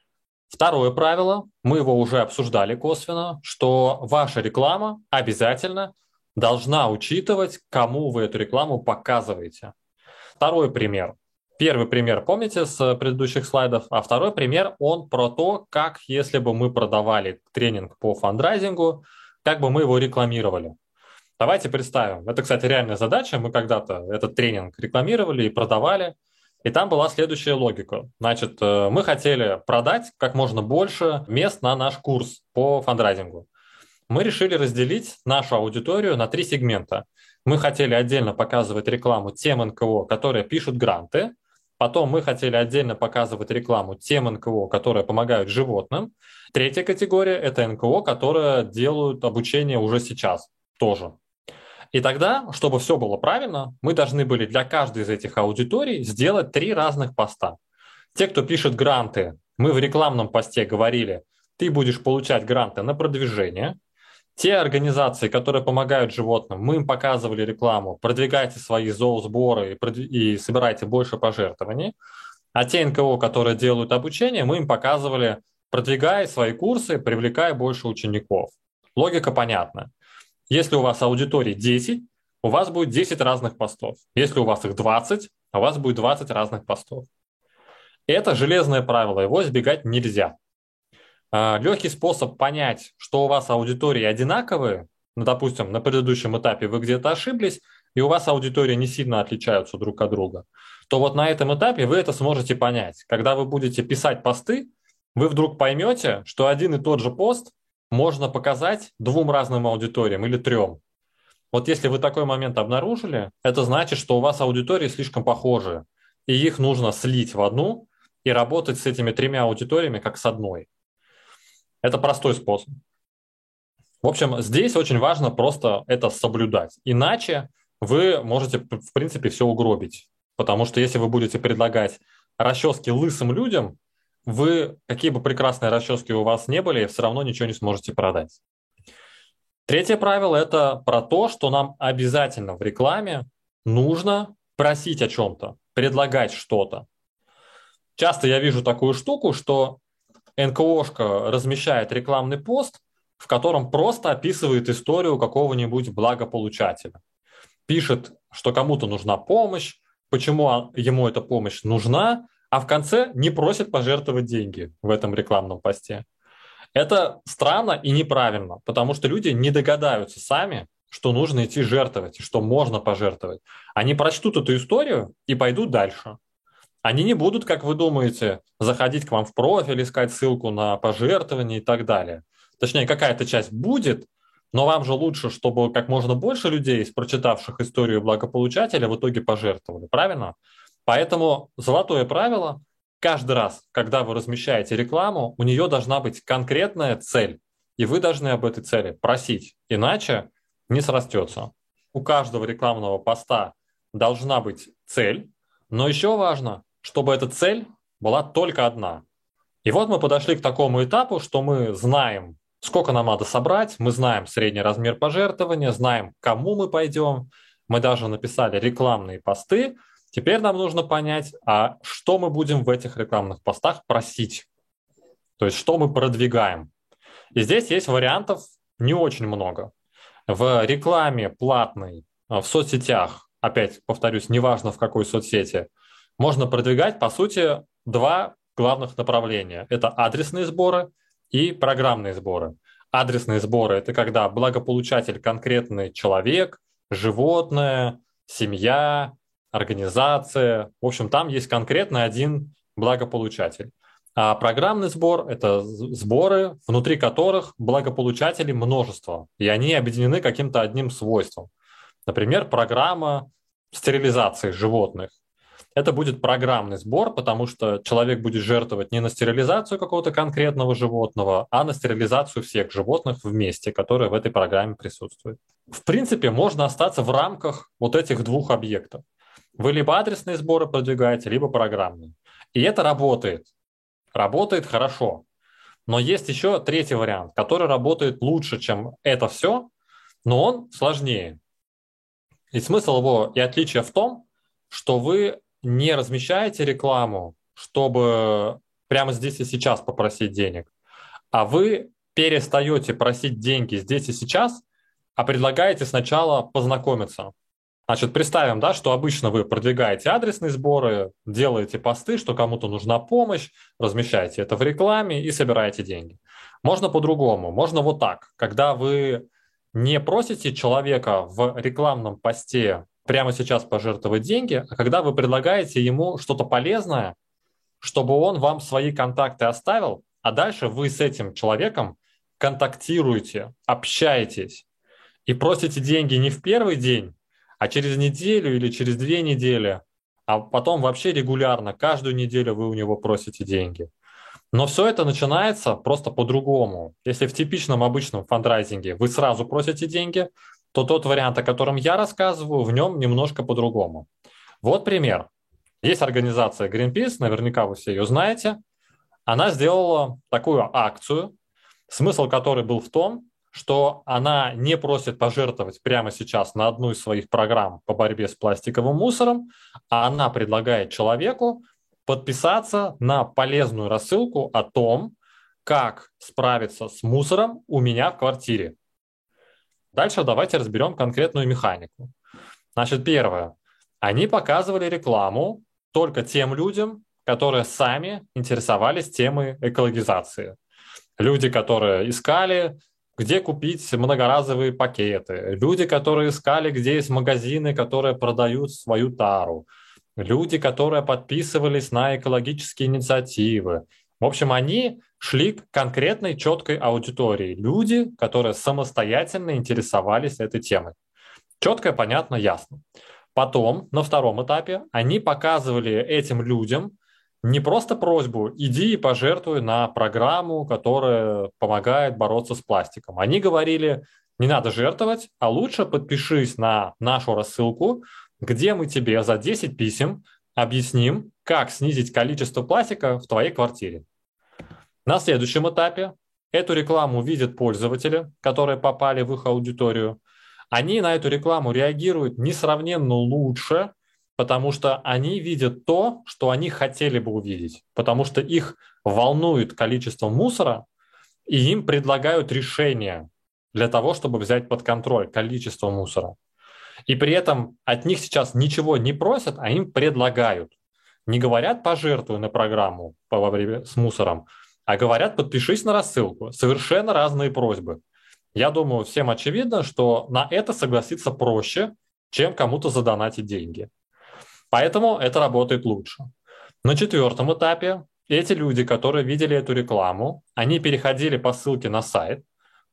Второе правило, мы его уже обсуждали косвенно, что ваша реклама обязательно должна учитывать, кому вы эту рекламу показываете. Второй пример. Первый пример помните с предыдущих слайдов, а второй пример, он про то, как если бы мы продавали тренинг по фандрайзингу, как бы мы его рекламировали. Давайте представим. Это, кстати, реальная задача. Мы когда-то этот тренинг рекламировали и продавали. И там была следующая логика. Значит, э, мы хотели продать как можно больше мест на наш курс по фандрайзингу. Мы решили разделить нашу аудиторию на три сегмента. Мы хотели отдельно показывать рекламу тем НКО, которые пишут гранты. Потом мы хотели отдельно показывать рекламу тем НКО, которые помогают животным. Третья категория – это НКО, которые делают обучение уже сейчас тоже. И тогда, чтобы все было правильно, мы должны были для каждой из этих аудиторий сделать три разных поста. Те, кто пишет гранты, мы в рекламном посте говорили, ты будешь получать гранты на продвижение. Те организации, которые помогают животным, мы им показывали рекламу, продвигайте свои зоосборы и, и собирайте больше пожертвований. А те НКО, которые делают обучение, мы им показывали, продвигая свои курсы, привлекая больше учеников. Логика понятна. Если у вас аудитории 10, у вас будет 10 разных постов. Если у вас их 20, у вас будет 20 разных постов. Это железное правило, его избегать нельзя. А, Легкий способ понять, что у вас аудитории одинаковые, ну, допустим, на предыдущем этапе вы где-то ошиблись, и у вас аудитории не сильно отличаются друг от друга, то вот на этом этапе вы это сможете понять. Когда вы будете писать посты, вы вдруг поймете, что один и тот же пост можно показать двум разным аудиториям или трем. Вот если вы такой момент обнаружили, это значит, что у вас аудитории слишком похожи, и их нужно слить в одну и работать с этими тремя аудиториями как с одной. Это простой способ. В общем, здесь очень важно просто это соблюдать. Иначе вы можете, в принципе, все угробить. Потому что если вы будете предлагать расчески лысым людям, вы, какие бы прекрасные расчески у вас не были, все равно ничего не сможете продать. Третье правило – это про то, что нам обязательно в рекламе нужно просить о чем-то, предлагать что-то. Часто я вижу такую штуку, что НКОшка размещает рекламный пост, в котором просто описывает историю какого-нибудь благополучателя. Пишет, что кому-то нужна помощь, почему ему эта помощь нужна, а в конце не просит пожертвовать деньги в этом рекламном посте. Это странно и неправильно, потому что люди не догадаются сами, что нужно идти жертвовать, что можно пожертвовать. Они прочтут эту историю и пойдут дальше. Они не будут, как вы думаете, заходить к вам в профиль, искать ссылку на пожертвование и так далее. Точнее, какая-то часть будет, но вам же лучше, чтобы как можно больше людей, прочитавших историю благополучателя, в итоге пожертвовали, правильно? Поэтому золотое правило – каждый раз, когда вы размещаете рекламу, у нее должна быть конкретная цель, и вы должны об этой цели просить, иначе не срастется. У каждого рекламного поста должна быть цель, но еще важно, чтобы эта цель была только одна. И вот мы подошли к такому этапу, что мы знаем, сколько нам надо собрать, мы знаем средний размер пожертвования, знаем, кому мы пойдем, мы даже написали рекламные посты, Теперь нам нужно понять, а что мы будем в этих рекламных постах просить. То есть, что мы продвигаем. И здесь есть вариантов не очень много. В рекламе платной, в соцсетях, опять повторюсь, неважно в какой соцсети, можно продвигать, по сути, два главных направления. Это адресные сборы и программные сборы. Адресные сборы – это когда благополучатель конкретный человек, животное, семья, организация. В общем, там есть конкретно один благополучатель. А программный сбор – это сборы, внутри которых благополучателей множество, и они объединены каким-то одним свойством. Например, программа стерилизации животных. Это будет программный сбор, потому что человек будет жертвовать не на стерилизацию какого-то конкретного животного, а на стерилизацию всех животных вместе, которые в этой программе присутствуют. В принципе, можно остаться в рамках вот этих двух объектов. Вы либо адресные сборы продвигаете, либо программные. И это работает. Работает хорошо. Но есть еще третий вариант, который работает лучше, чем это все, но он сложнее. И смысл его и отличие в том, что вы не размещаете рекламу, чтобы прямо здесь и сейчас попросить денег, а вы перестаете просить деньги здесь и сейчас, а предлагаете сначала познакомиться. Значит, представим, да, что обычно вы продвигаете адресные сборы, делаете посты, что кому-то нужна помощь, размещаете это в рекламе и собираете деньги. Можно по-другому, можно вот так, когда вы не просите человека в рекламном посте прямо сейчас пожертвовать деньги, а когда вы предлагаете ему что-то полезное, чтобы он вам свои контакты оставил, а дальше вы с этим человеком контактируете, общаетесь и просите деньги не в первый день, а через неделю или через две недели, а потом вообще регулярно, каждую неделю вы у него просите деньги. Но все это начинается просто по-другому. Если в типичном обычном фандрайзинге вы сразу просите деньги, то тот вариант, о котором я рассказываю, в нем немножко по-другому. Вот пример. Есть организация Greenpeace, наверняка вы все ее знаете. Она сделала такую акцию, смысл которой был в том, что она не просит пожертвовать прямо сейчас на одну из своих программ по борьбе с пластиковым мусором, а она предлагает человеку подписаться на полезную рассылку о том, как справиться с мусором у меня в квартире. Дальше давайте разберем конкретную механику. Значит, первое. Они показывали рекламу только тем людям, которые сами интересовались темой экологизации. Люди, которые искали, где купить многоразовые пакеты. Люди, которые искали, где есть магазины, которые продают свою тару люди, которые подписывались на экологические инициативы. В общем, они шли к конкретной четкой аудитории. Люди, которые самостоятельно интересовались этой темой. Четко, понятно, ясно. Потом, на втором этапе, они показывали этим людям не просто просьбу «иди и пожертвуй на программу, которая помогает бороться с пластиком». Они говорили «не надо жертвовать, а лучше подпишись на нашу рассылку, где мы тебе за 10 писем объясним, как снизить количество пластика в твоей квартире. На следующем этапе эту рекламу видят пользователи, которые попали в их аудиторию. Они на эту рекламу реагируют несравненно лучше, потому что они видят то, что они хотели бы увидеть, потому что их волнует количество мусора, и им предлагают решение для того, чтобы взять под контроль количество мусора. И при этом от них сейчас ничего не просят, а им предлагают. Не говорят пожертвуй на программу по борьбе с мусором, а говорят подпишись на рассылку. Совершенно разные просьбы. Я думаю, всем очевидно, что на это согласиться проще, чем кому-то задонатить деньги. Поэтому это работает лучше. На четвертом этапе эти люди, которые видели эту рекламу, они переходили по ссылке на сайт,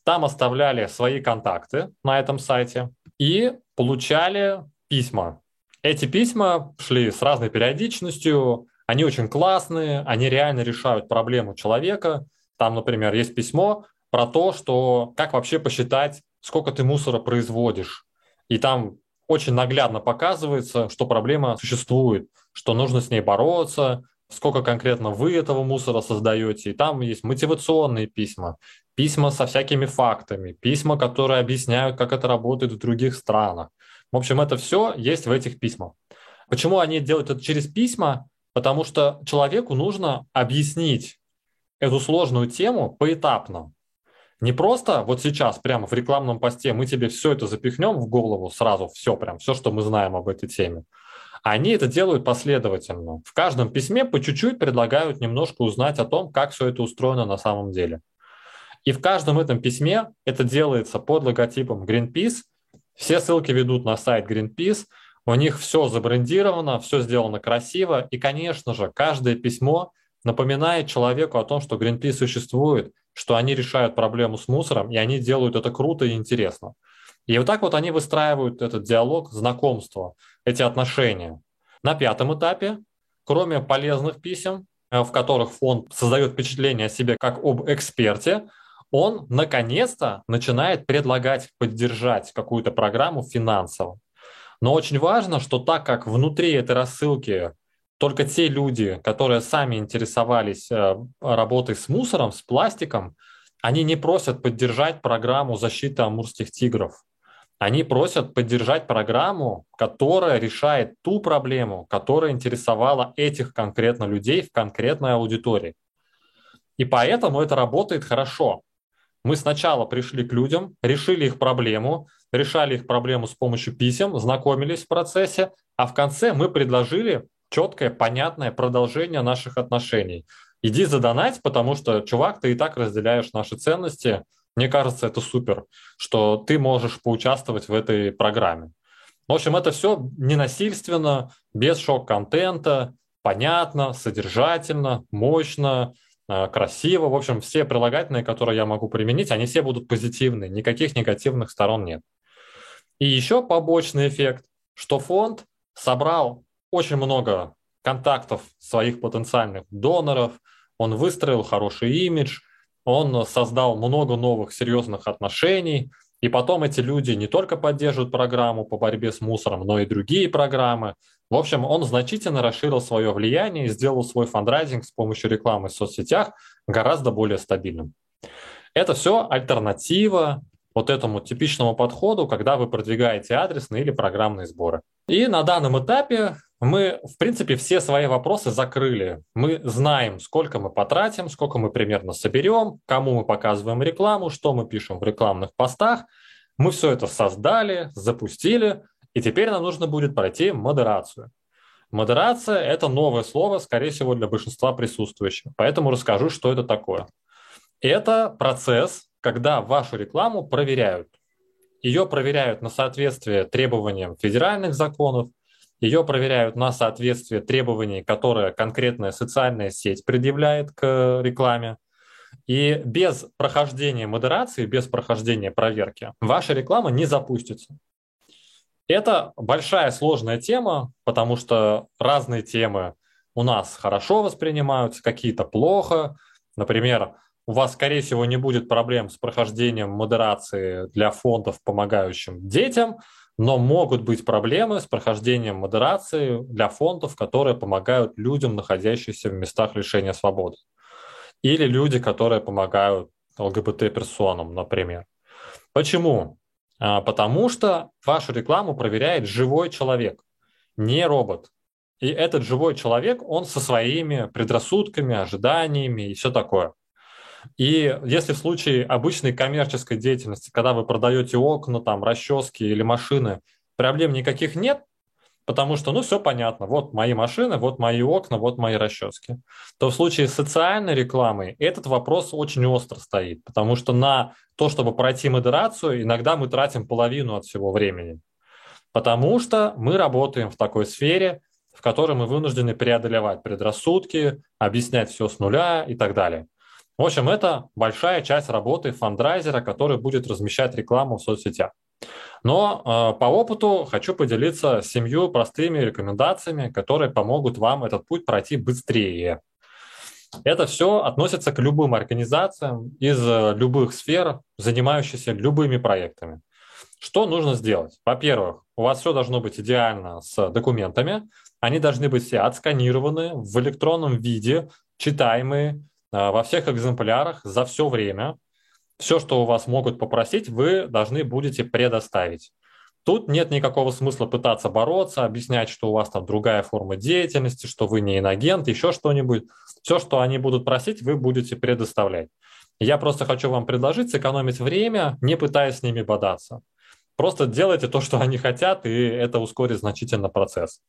там оставляли свои контакты на этом сайте и получали письма. Эти письма шли с разной периодичностью, они очень классные, они реально решают проблему человека. Там, например, есть письмо про то, что как вообще посчитать, сколько ты мусора производишь. И там очень наглядно показывается, что проблема существует, что нужно с ней бороться, сколько конкретно вы этого мусора создаете. И там есть мотивационные письма, письма со всякими фактами, письма, которые объясняют, как это работает в других странах. В общем, это все есть в этих письмах. Почему они делают это через письма? Потому что человеку нужно объяснить эту сложную тему поэтапно. Не просто вот сейчас прямо в рекламном посте мы тебе все это запихнем в голову сразу, все прям, все, что мы знаем об этой теме. Они это делают последовательно. В каждом письме по чуть-чуть предлагают немножко узнать о том, как все это устроено на самом деле. И в каждом этом письме это делается под логотипом Greenpeace. Все ссылки ведут на сайт Greenpeace. У них все забрендировано, все сделано красиво. И, конечно же, каждое письмо напоминает человеку о том, что Greenpeace существует, что они решают проблему с мусором, и они делают это круто и интересно. И вот так вот они выстраивают этот диалог, знакомство, эти отношения. На пятом этапе, кроме полезных писем, э, в которых фонд создает впечатление о себе как об эксперте, он наконец-то начинает предлагать поддержать какую-то программу финансово. Но очень важно, что так как внутри этой рассылки только те люди, которые сами интересовались э, работой с мусором, с пластиком, они не просят поддержать программу защиты амурских тигров. Они просят поддержать программу, которая решает ту проблему, которая интересовала этих конкретно людей в конкретной аудитории. И поэтому это работает хорошо. Мы сначала пришли к людям, решили их проблему, решали их проблему с помощью писем, знакомились в процессе, а в конце мы предложили четкое, понятное продолжение наших отношений. Иди задонать, потому что, чувак, ты и так разделяешь наши ценности. Мне кажется, это супер, что ты можешь поучаствовать в этой программе. В общем, это все ненасильственно, без шок-контента, понятно, содержательно, мощно, э, красиво. В общем, все прилагательные, которые я могу применить, они все будут позитивные, никаких негативных сторон нет. И еще побочный эффект, что фонд собрал очень много контактов своих потенциальных доноров, он выстроил хороший имидж, он создал много новых серьезных отношений, и потом эти люди не только поддерживают программу по борьбе с мусором, но и другие программы. В общем, он значительно расширил свое влияние и сделал свой фандрайзинг с помощью рекламы в соцсетях гораздо более стабильным. Это все альтернатива вот этому типичному подходу, когда вы продвигаете адресные или программные сборы. И на данном этапе мы, в принципе, все свои вопросы закрыли. Мы знаем, сколько мы потратим, сколько мы примерно соберем, кому мы показываем рекламу, что мы пишем в рекламных постах. Мы все это создали, запустили, и теперь нам нужно будет пройти модерацию. Модерация – это новое слово, скорее всего, для большинства присутствующих. Поэтому расскажу, что это такое. Это процесс, когда вашу рекламу проверяют. Ее проверяют на соответствие требованиям федеральных законов, ее проверяют на соответствие требований, которые конкретная социальная сеть предъявляет к рекламе. И без прохождения модерации, без прохождения проверки, ваша реклама не запустится. Это большая сложная тема, потому что разные темы у нас хорошо воспринимаются, какие-то плохо. Например, у вас, скорее всего, не будет проблем с прохождением модерации для фондов, помогающим детям, но могут быть проблемы с прохождением модерации для фондов, которые помогают людям, находящимся в местах лишения свободы. Или люди, которые помогают ЛГБТ-персонам, например. Почему? А, потому что вашу рекламу проверяет живой человек, не робот. И этот живой человек, он со своими предрассудками, ожиданиями и все такое. И если в случае обычной коммерческой деятельности, когда вы продаете окна, там, расчески или машины, проблем никаких нет, потому что, ну, все понятно, вот мои машины, вот мои окна, вот мои расчески, то в случае социальной рекламы этот вопрос очень остро стоит, потому что на то, чтобы пройти модерацию, иногда мы тратим половину от всего времени, потому что мы работаем в такой сфере, в которой мы вынуждены преодолевать предрассудки, объяснять все с нуля и так далее. В общем, это большая часть работы фандрайзера, который будет размещать рекламу в соцсетях. Но э, по опыту хочу поделиться семью простыми рекомендациями, которые помогут вам этот путь пройти быстрее. Это все относится к любым организациям из э, любых сфер, занимающихся любыми проектами. Что нужно сделать? Во-первых, у вас все должно быть идеально с документами. Они должны быть все отсканированы в электронном виде, читаемые, во всех экземплярах за все время. Все, что у вас могут попросить, вы должны будете предоставить. Тут нет никакого смысла пытаться бороться, объяснять, что у вас там другая форма деятельности, что вы не инагент, еще что-нибудь. Все, что они будут просить, вы будете предоставлять. Я просто хочу вам предложить сэкономить время, не пытаясь с ними бодаться. Просто делайте то, что они хотят, и это ускорит значительно процесс.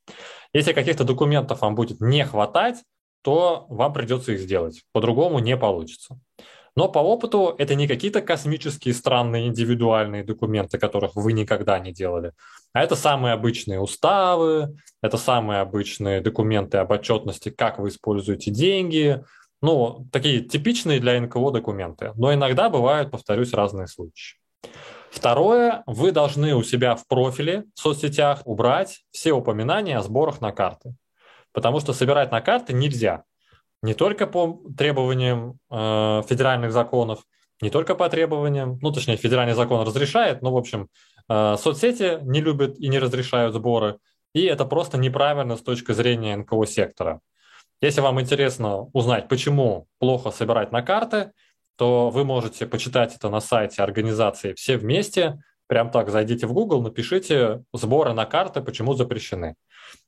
Если каких-то документов вам будет не хватать, то вам придется их сделать. По-другому не получится. Но по опыту это не какие-то космические странные индивидуальные документы, которых вы никогда не делали, а это самые обычные уставы, это самые обычные документы об отчетности, как вы используете деньги, ну, такие типичные для НКО документы. Но иногда бывают, повторюсь, разные случаи. Второе, вы должны у себя в профиле в соцсетях убрать все упоминания о сборах на карты потому что собирать на карты нельзя. Не только по требованиям э, федеральных законов, не только по требованиям, ну, точнее, федеральный закон разрешает, но, в общем, э, соцсети не любят и не разрешают сборы, и это просто неправильно с точки зрения НКО-сектора. Если вам интересно узнать, почему плохо собирать на карты, то вы можете почитать это на сайте организации «Все вместе». Прям так зайдите в Google, напишите «Сборы на карты, почему запрещены».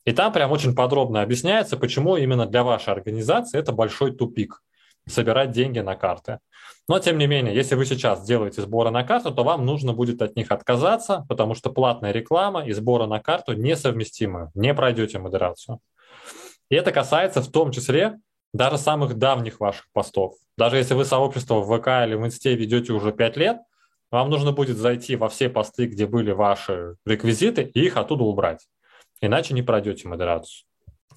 И там прям очень подробно объясняется, почему именно для вашей организации это большой тупик – собирать деньги на карты. Но, тем не менее, если вы сейчас делаете сборы на карту, то вам нужно будет от них отказаться, потому что платная реклама и сборы на карту несовместимы, не пройдете модерацию. И это касается в том числе даже самых давних ваших постов. Даже если вы сообщество в ВК или в Инсте ведете уже 5 лет, вам нужно будет зайти во все посты, где были ваши реквизиты, и их оттуда убрать. Иначе не пройдете модерацию.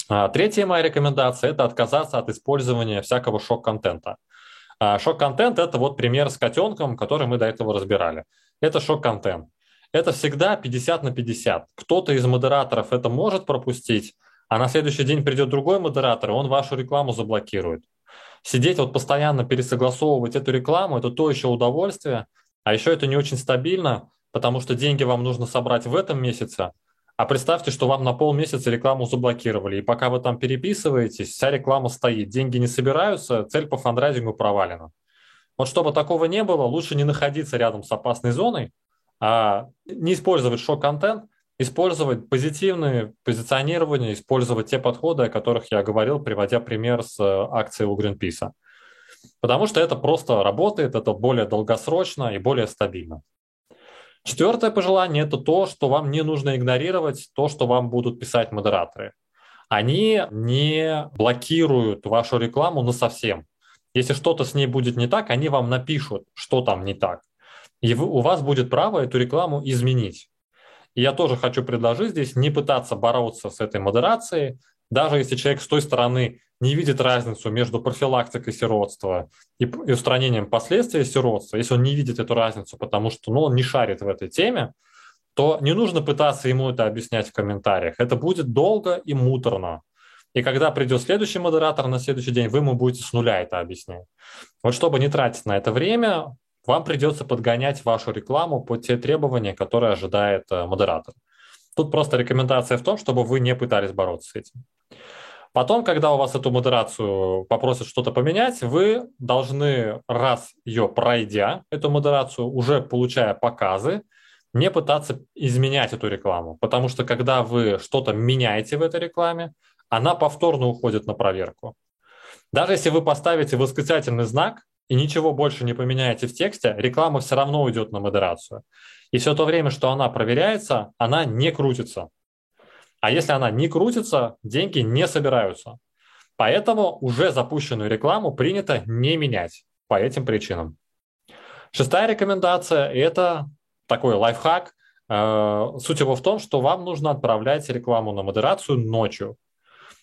А, третья моя рекомендация – это отказаться от использования всякого шок-контента. А, шок-контент – это вот пример с котенком, который мы до этого разбирали. Это шок-контент. Это всегда 50 на 50. Кто-то из модераторов это может пропустить, а на следующий день придет другой модератор, и он вашу рекламу заблокирует. Сидеть вот постоянно пересогласовывать эту рекламу – это то еще удовольствие, а еще это не очень стабильно, потому что деньги вам нужно собрать в этом месяце, а представьте, что вам на полмесяца рекламу заблокировали, и пока вы там переписываетесь, вся реклама стоит, деньги не собираются, цель по фандрайзингу провалена. Вот чтобы такого не было, лучше не находиться рядом с опасной зоной, а не использовать шок-контент – использовать позитивные позиционирования, использовать те подходы, о которых я говорил, приводя пример с э, акцией у Greenpeace. Потому что это просто работает, это более долгосрочно и более стабильно. Четвертое пожелание – это то, что вам не нужно игнорировать то, что вам будут писать модераторы. Они не блокируют вашу рекламу на совсем. Если что-то с ней будет не так, они вам напишут, что там не так. И вы, у вас будет право эту рекламу изменить. И я тоже хочу предложить здесь не пытаться бороться с этой модерацией, даже если человек с той стороны не видит разницу между профилактикой сиротства и, и устранением последствий сиротства, если он не видит эту разницу, потому что ну, он не шарит в этой теме, то не нужно пытаться ему это объяснять в комментариях. Это будет долго и муторно. И когда придет следующий модератор на следующий день, вы ему будете с нуля это объяснять. Вот чтобы не тратить на это время, вам придется подгонять вашу рекламу под те требования, которые ожидает э, модератор. Тут просто рекомендация в том, чтобы вы не пытались бороться с этим. Потом, когда у вас эту модерацию попросят что-то поменять, вы должны, раз ее пройдя, эту модерацию, уже получая показы, не пытаться изменять эту рекламу. Потому что когда вы что-то меняете в этой рекламе, она повторно уходит на проверку. Даже если вы поставите восклицательный знак, и ничего больше не поменяете в тексте, реклама все равно уйдет на модерацию. И все то время, что она проверяется, она не крутится. А если она не крутится, деньги не собираются. Поэтому уже запущенную рекламу принято не менять по этим причинам. Шестая рекомендация – это такой лайфхак. Э, суть его в том, что вам нужно отправлять рекламу на модерацию ночью.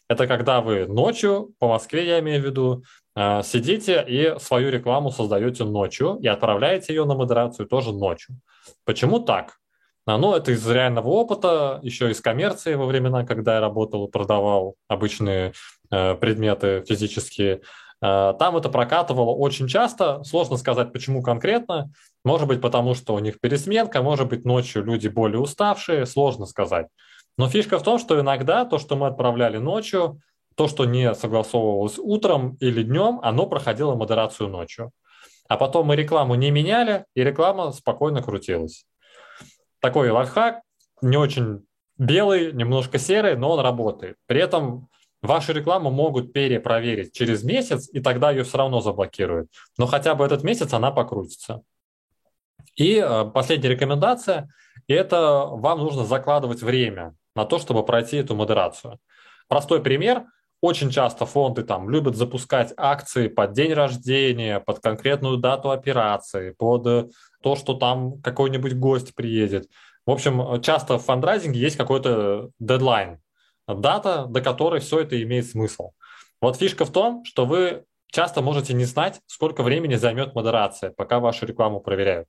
Это когда вы ночью, по Москве я имею в виду, э, сидите и свою рекламу создаете ночью и отправляете ее на модерацию тоже ночью. Почему так? А, ну, это из реального опыта, еще из коммерции во времена, когда я работал, продавал обычные э, предметы физические. Э, там это прокатывало очень часто. Сложно сказать, почему конкретно. Может быть, потому что у них пересменка, может быть, ночью люди более уставшие, сложно сказать. Но фишка в том, что иногда то, что мы отправляли ночью, то, что не согласовывалось утром или днем, оно проходило модерацию ночью. А потом мы рекламу не меняли, и реклама спокойно крутилась. Такой лайфхак, не очень белый, немножко серый, но он работает. При этом вашу рекламу могут перепроверить через месяц, и тогда ее все равно заблокируют. Но хотя бы этот месяц она покрутится. И э, последняя рекомендация – это вам нужно закладывать время на то, чтобы пройти эту модерацию. Простой пример. Очень часто фонды там любят запускать акции под день рождения, под конкретную дату операции, под э, то, что там какой-нибудь гость приедет. В общем, часто в фандрайзинге есть какой-то дедлайн, дата, до которой все это имеет смысл. Вот фишка в том, что вы часто можете не знать, сколько времени займет модерация, пока вашу рекламу проверяют.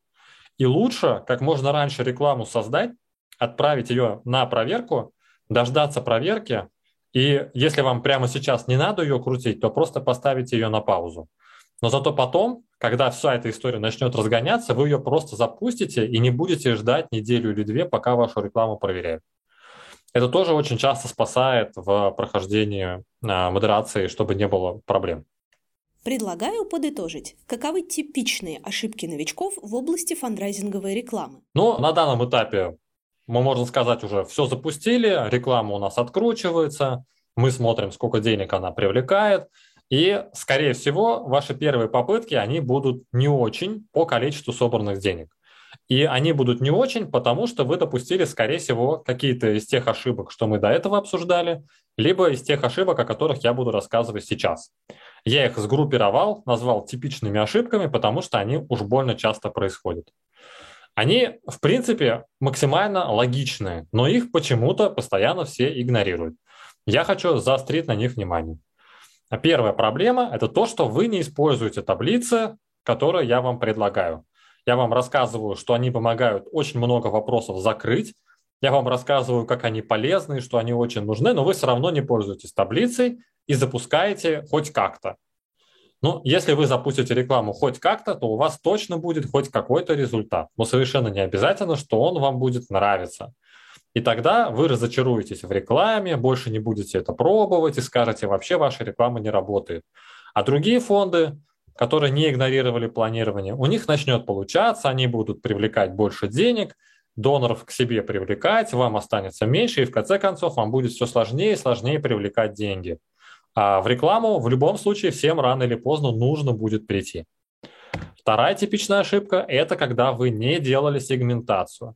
И лучше как можно раньше рекламу создать, отправить ее на проверку, дождаться проверки, и если вам прямо сейчас не надо ее крутить, то просто поставите ее на паузу. Но зато потом, когда вся эта история начнет разгоняться, вы ее просто запустите и не будете ждать неделю или две, пока вашу рекламу проверяют. Это тоже очень часто спасает в прохождении а, модерации, чтобы не было проблем. Предлагаю подытожить, каковы типичные ошибки новичков в области фандрайзинговой рекламы. Ну, на данном этапе мы, можно сказать, уже все запустили, реклама у нас откручивается, мы смотрим, сколько денег она привлекает, и, скорее всего, ваши первые попытки, они будут не очень по количеству собранных денег. И они будут не очень, потому что вы допустили, скорее всего, какие-то из тех ошибок, что мы до этого обсуждали, либо из тех ошибок, о которых я буду рассказывать сейчас. Я их сгруппировал, назвал типичными ошибками, потому что они уж больно часто происходят. Они, в принципе, максимально логичные, но их почему-то постоянно все игнорируют. Я хочу заострить на них внимание. Первая проблема – это то, что вы не используете таблицы, которые я вам предлагаю. Я вам рассказываю, что они помогают очень много вопросов закрыть. Я вам рассказываю, как они полезны, что они очень нужны, но вы все равно не пользуетесь таблицей, и запускаете хоть как-то. Ну, если вы запустите рекламу хоть как-то, то у вас точно будет хоть какой-то результат. Но совершенно не обязательно, что он вам будет нравиться. И тогда вы разочаруетесь в рекламе, больше не будете это пробовать и скажете, вообще ваша реклама не работает. А другие фонды, которые не игнорировали планирование, у них начнет получаться, они будут привлекать больше денег, доноров к себе привлекать, вам останется меньше, и в конце концов вам будет все сложнее и сложнее привлекать деньги. А в рекламу в любом случае всем рано или поздно нужно будет прийти. Вторая типичная ошибка – это когда вы не делали сегментацию.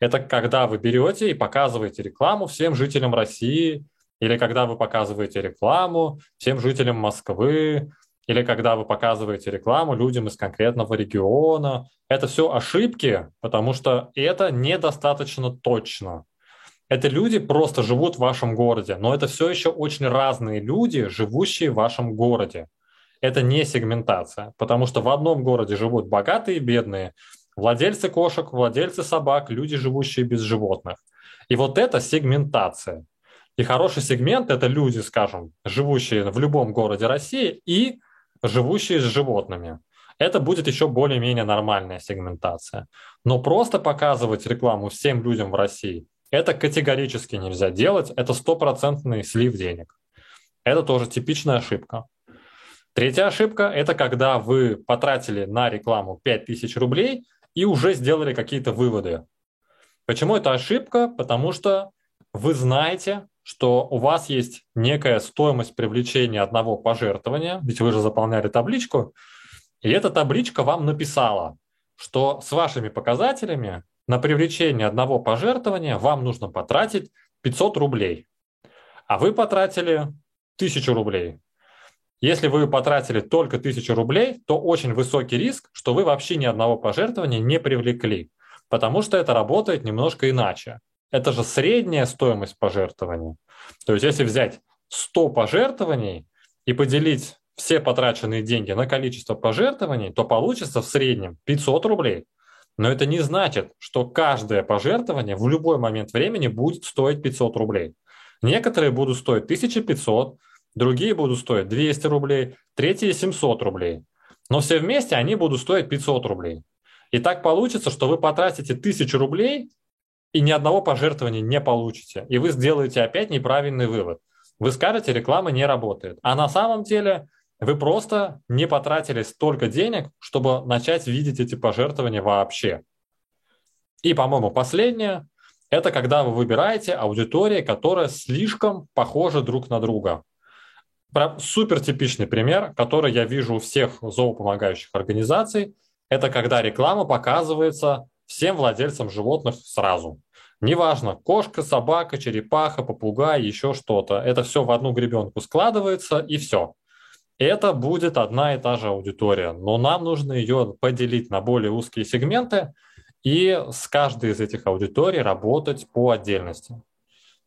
Это когда вы берете и показываете рекламу всем жителям России, или когда вы показываете рекламу всем жителям Москвы, или когда вы показываете рекламу людям из конкретного региона. Это все ошибки, потому что это недостаточно точно. Это люди просто живут в вашем городе, но это все еще очень разные люди, живущие в вашем городе. Это не сегментация, потому что в одном городе живут богатые и бедные, владельцы кошек, владельцы собак, люди, живущие без животных. И вот это сегментация. И хороший сегмент – это люди, скажем, живущие в любом городе России и живущие с животными. Это будет еще более-менее нормальная сегментация. Но просто показывать рекламу всем людям в России – это категорически нельзя делать, это стопроцентный слив денег. Это тоже типичная ошибка. Третья ошибка – это когда вы потратили на рекламу 5000 рублей и уже сделали какие-то выводы. Почему это ошибка? Потому что вы знаете, что у вас есть некая стоимость привлечения одного пожертвования, ведь вы же заполняли табличку, и эта табличка вам написала, что с вашими показателями на привлечение одного пожертвования вам нужно потратить 500 рублей, а вы потратили 1000 рублей. Если вы потратили только 1000 рублей, то очень высокий риск, что вы вообще ни одного пожертвования не привлекли, потому что это работает немножко иначе. Это же средняя стоимость пожертвования. То есть если взять 100 пожертвований и поделить все потраченные деньги на количество пожертвований, то получится в среднем 500 рублей. Но это не значит, что каждое пожертвование в любой момент времени будет стоить 500 рублей. Некоторые будут стоить 1500, другие будут стоить 200 рублей, третьи 700 рублей. Но все вместе они будут стоить 500 рублей. И так получится, что вы потратите 1000 рублей и ни одного пожертвования не получите. И вы сделаете опять неправильный вывод. Вы скажете, реклама не работает. А на самом деле вы просто не потратили столько денег, чтобы начать видеть эти пожертвования вообще. И, по-моему, последнее – это когда вы выбираете аудиторию, которая слишком похожа друг на друга. Супер типичный пример, который я вижу у всех зоопомогающих организаций, это когда реклама показывается всем владельцам животных сразу. Неважно, кошка, собака, черепаха, попугай, еще что-то. Это все в одну гребенку складывается и все это будет одна и та же аудитория, но нам нужно ее поделить на более узкие сегменты и с каждой из этих аудиторий работать по отдельности.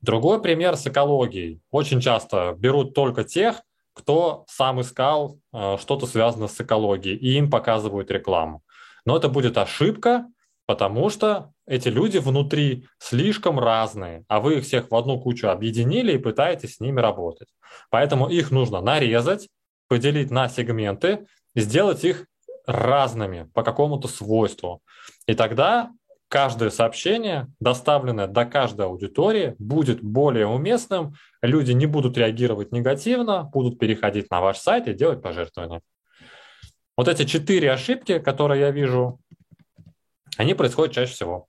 Другой пример с экологией. Очень часто берут только тех, кто сам искал э, что-то связанное с экологией, и им показывают рекламу. Но это будет ошибка, потому что эти люди внутри слишком разные, а вы их всех в одну кучу объединили и пытаетесь с ними работать. Поэтому их нужно нарезать, поделить на сегменты, сделать их разными по какому-то свойству. И тогда каждое сообщение, доставленное до каждой аудитории, будет более уместным, люди не будут реагировать негативно, будут переходить на ваш сайт и делать пожертвования. Вот эти четыре ошибки, которые я вижу, они происходят чаще всего.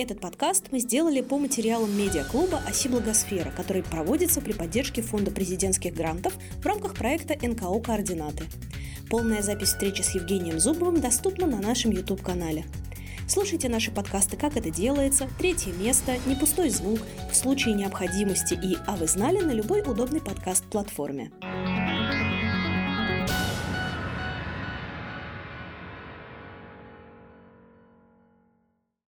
Этот подкаст мы сделали по материалам медиаклуба «Оси Благосфера», который проводится при поддержке Фонда президентских грантов в рамках проекта НКО «Координаты». Полная запись встречи с Евгением Зубовым доступна на нашем YouTube-канале. Слушайте наши подкасты «Как это делается», «Третье место», «Не пустой звук», «В случае необходимости» и «А вы знали» на любой удобной подкаст-платформе.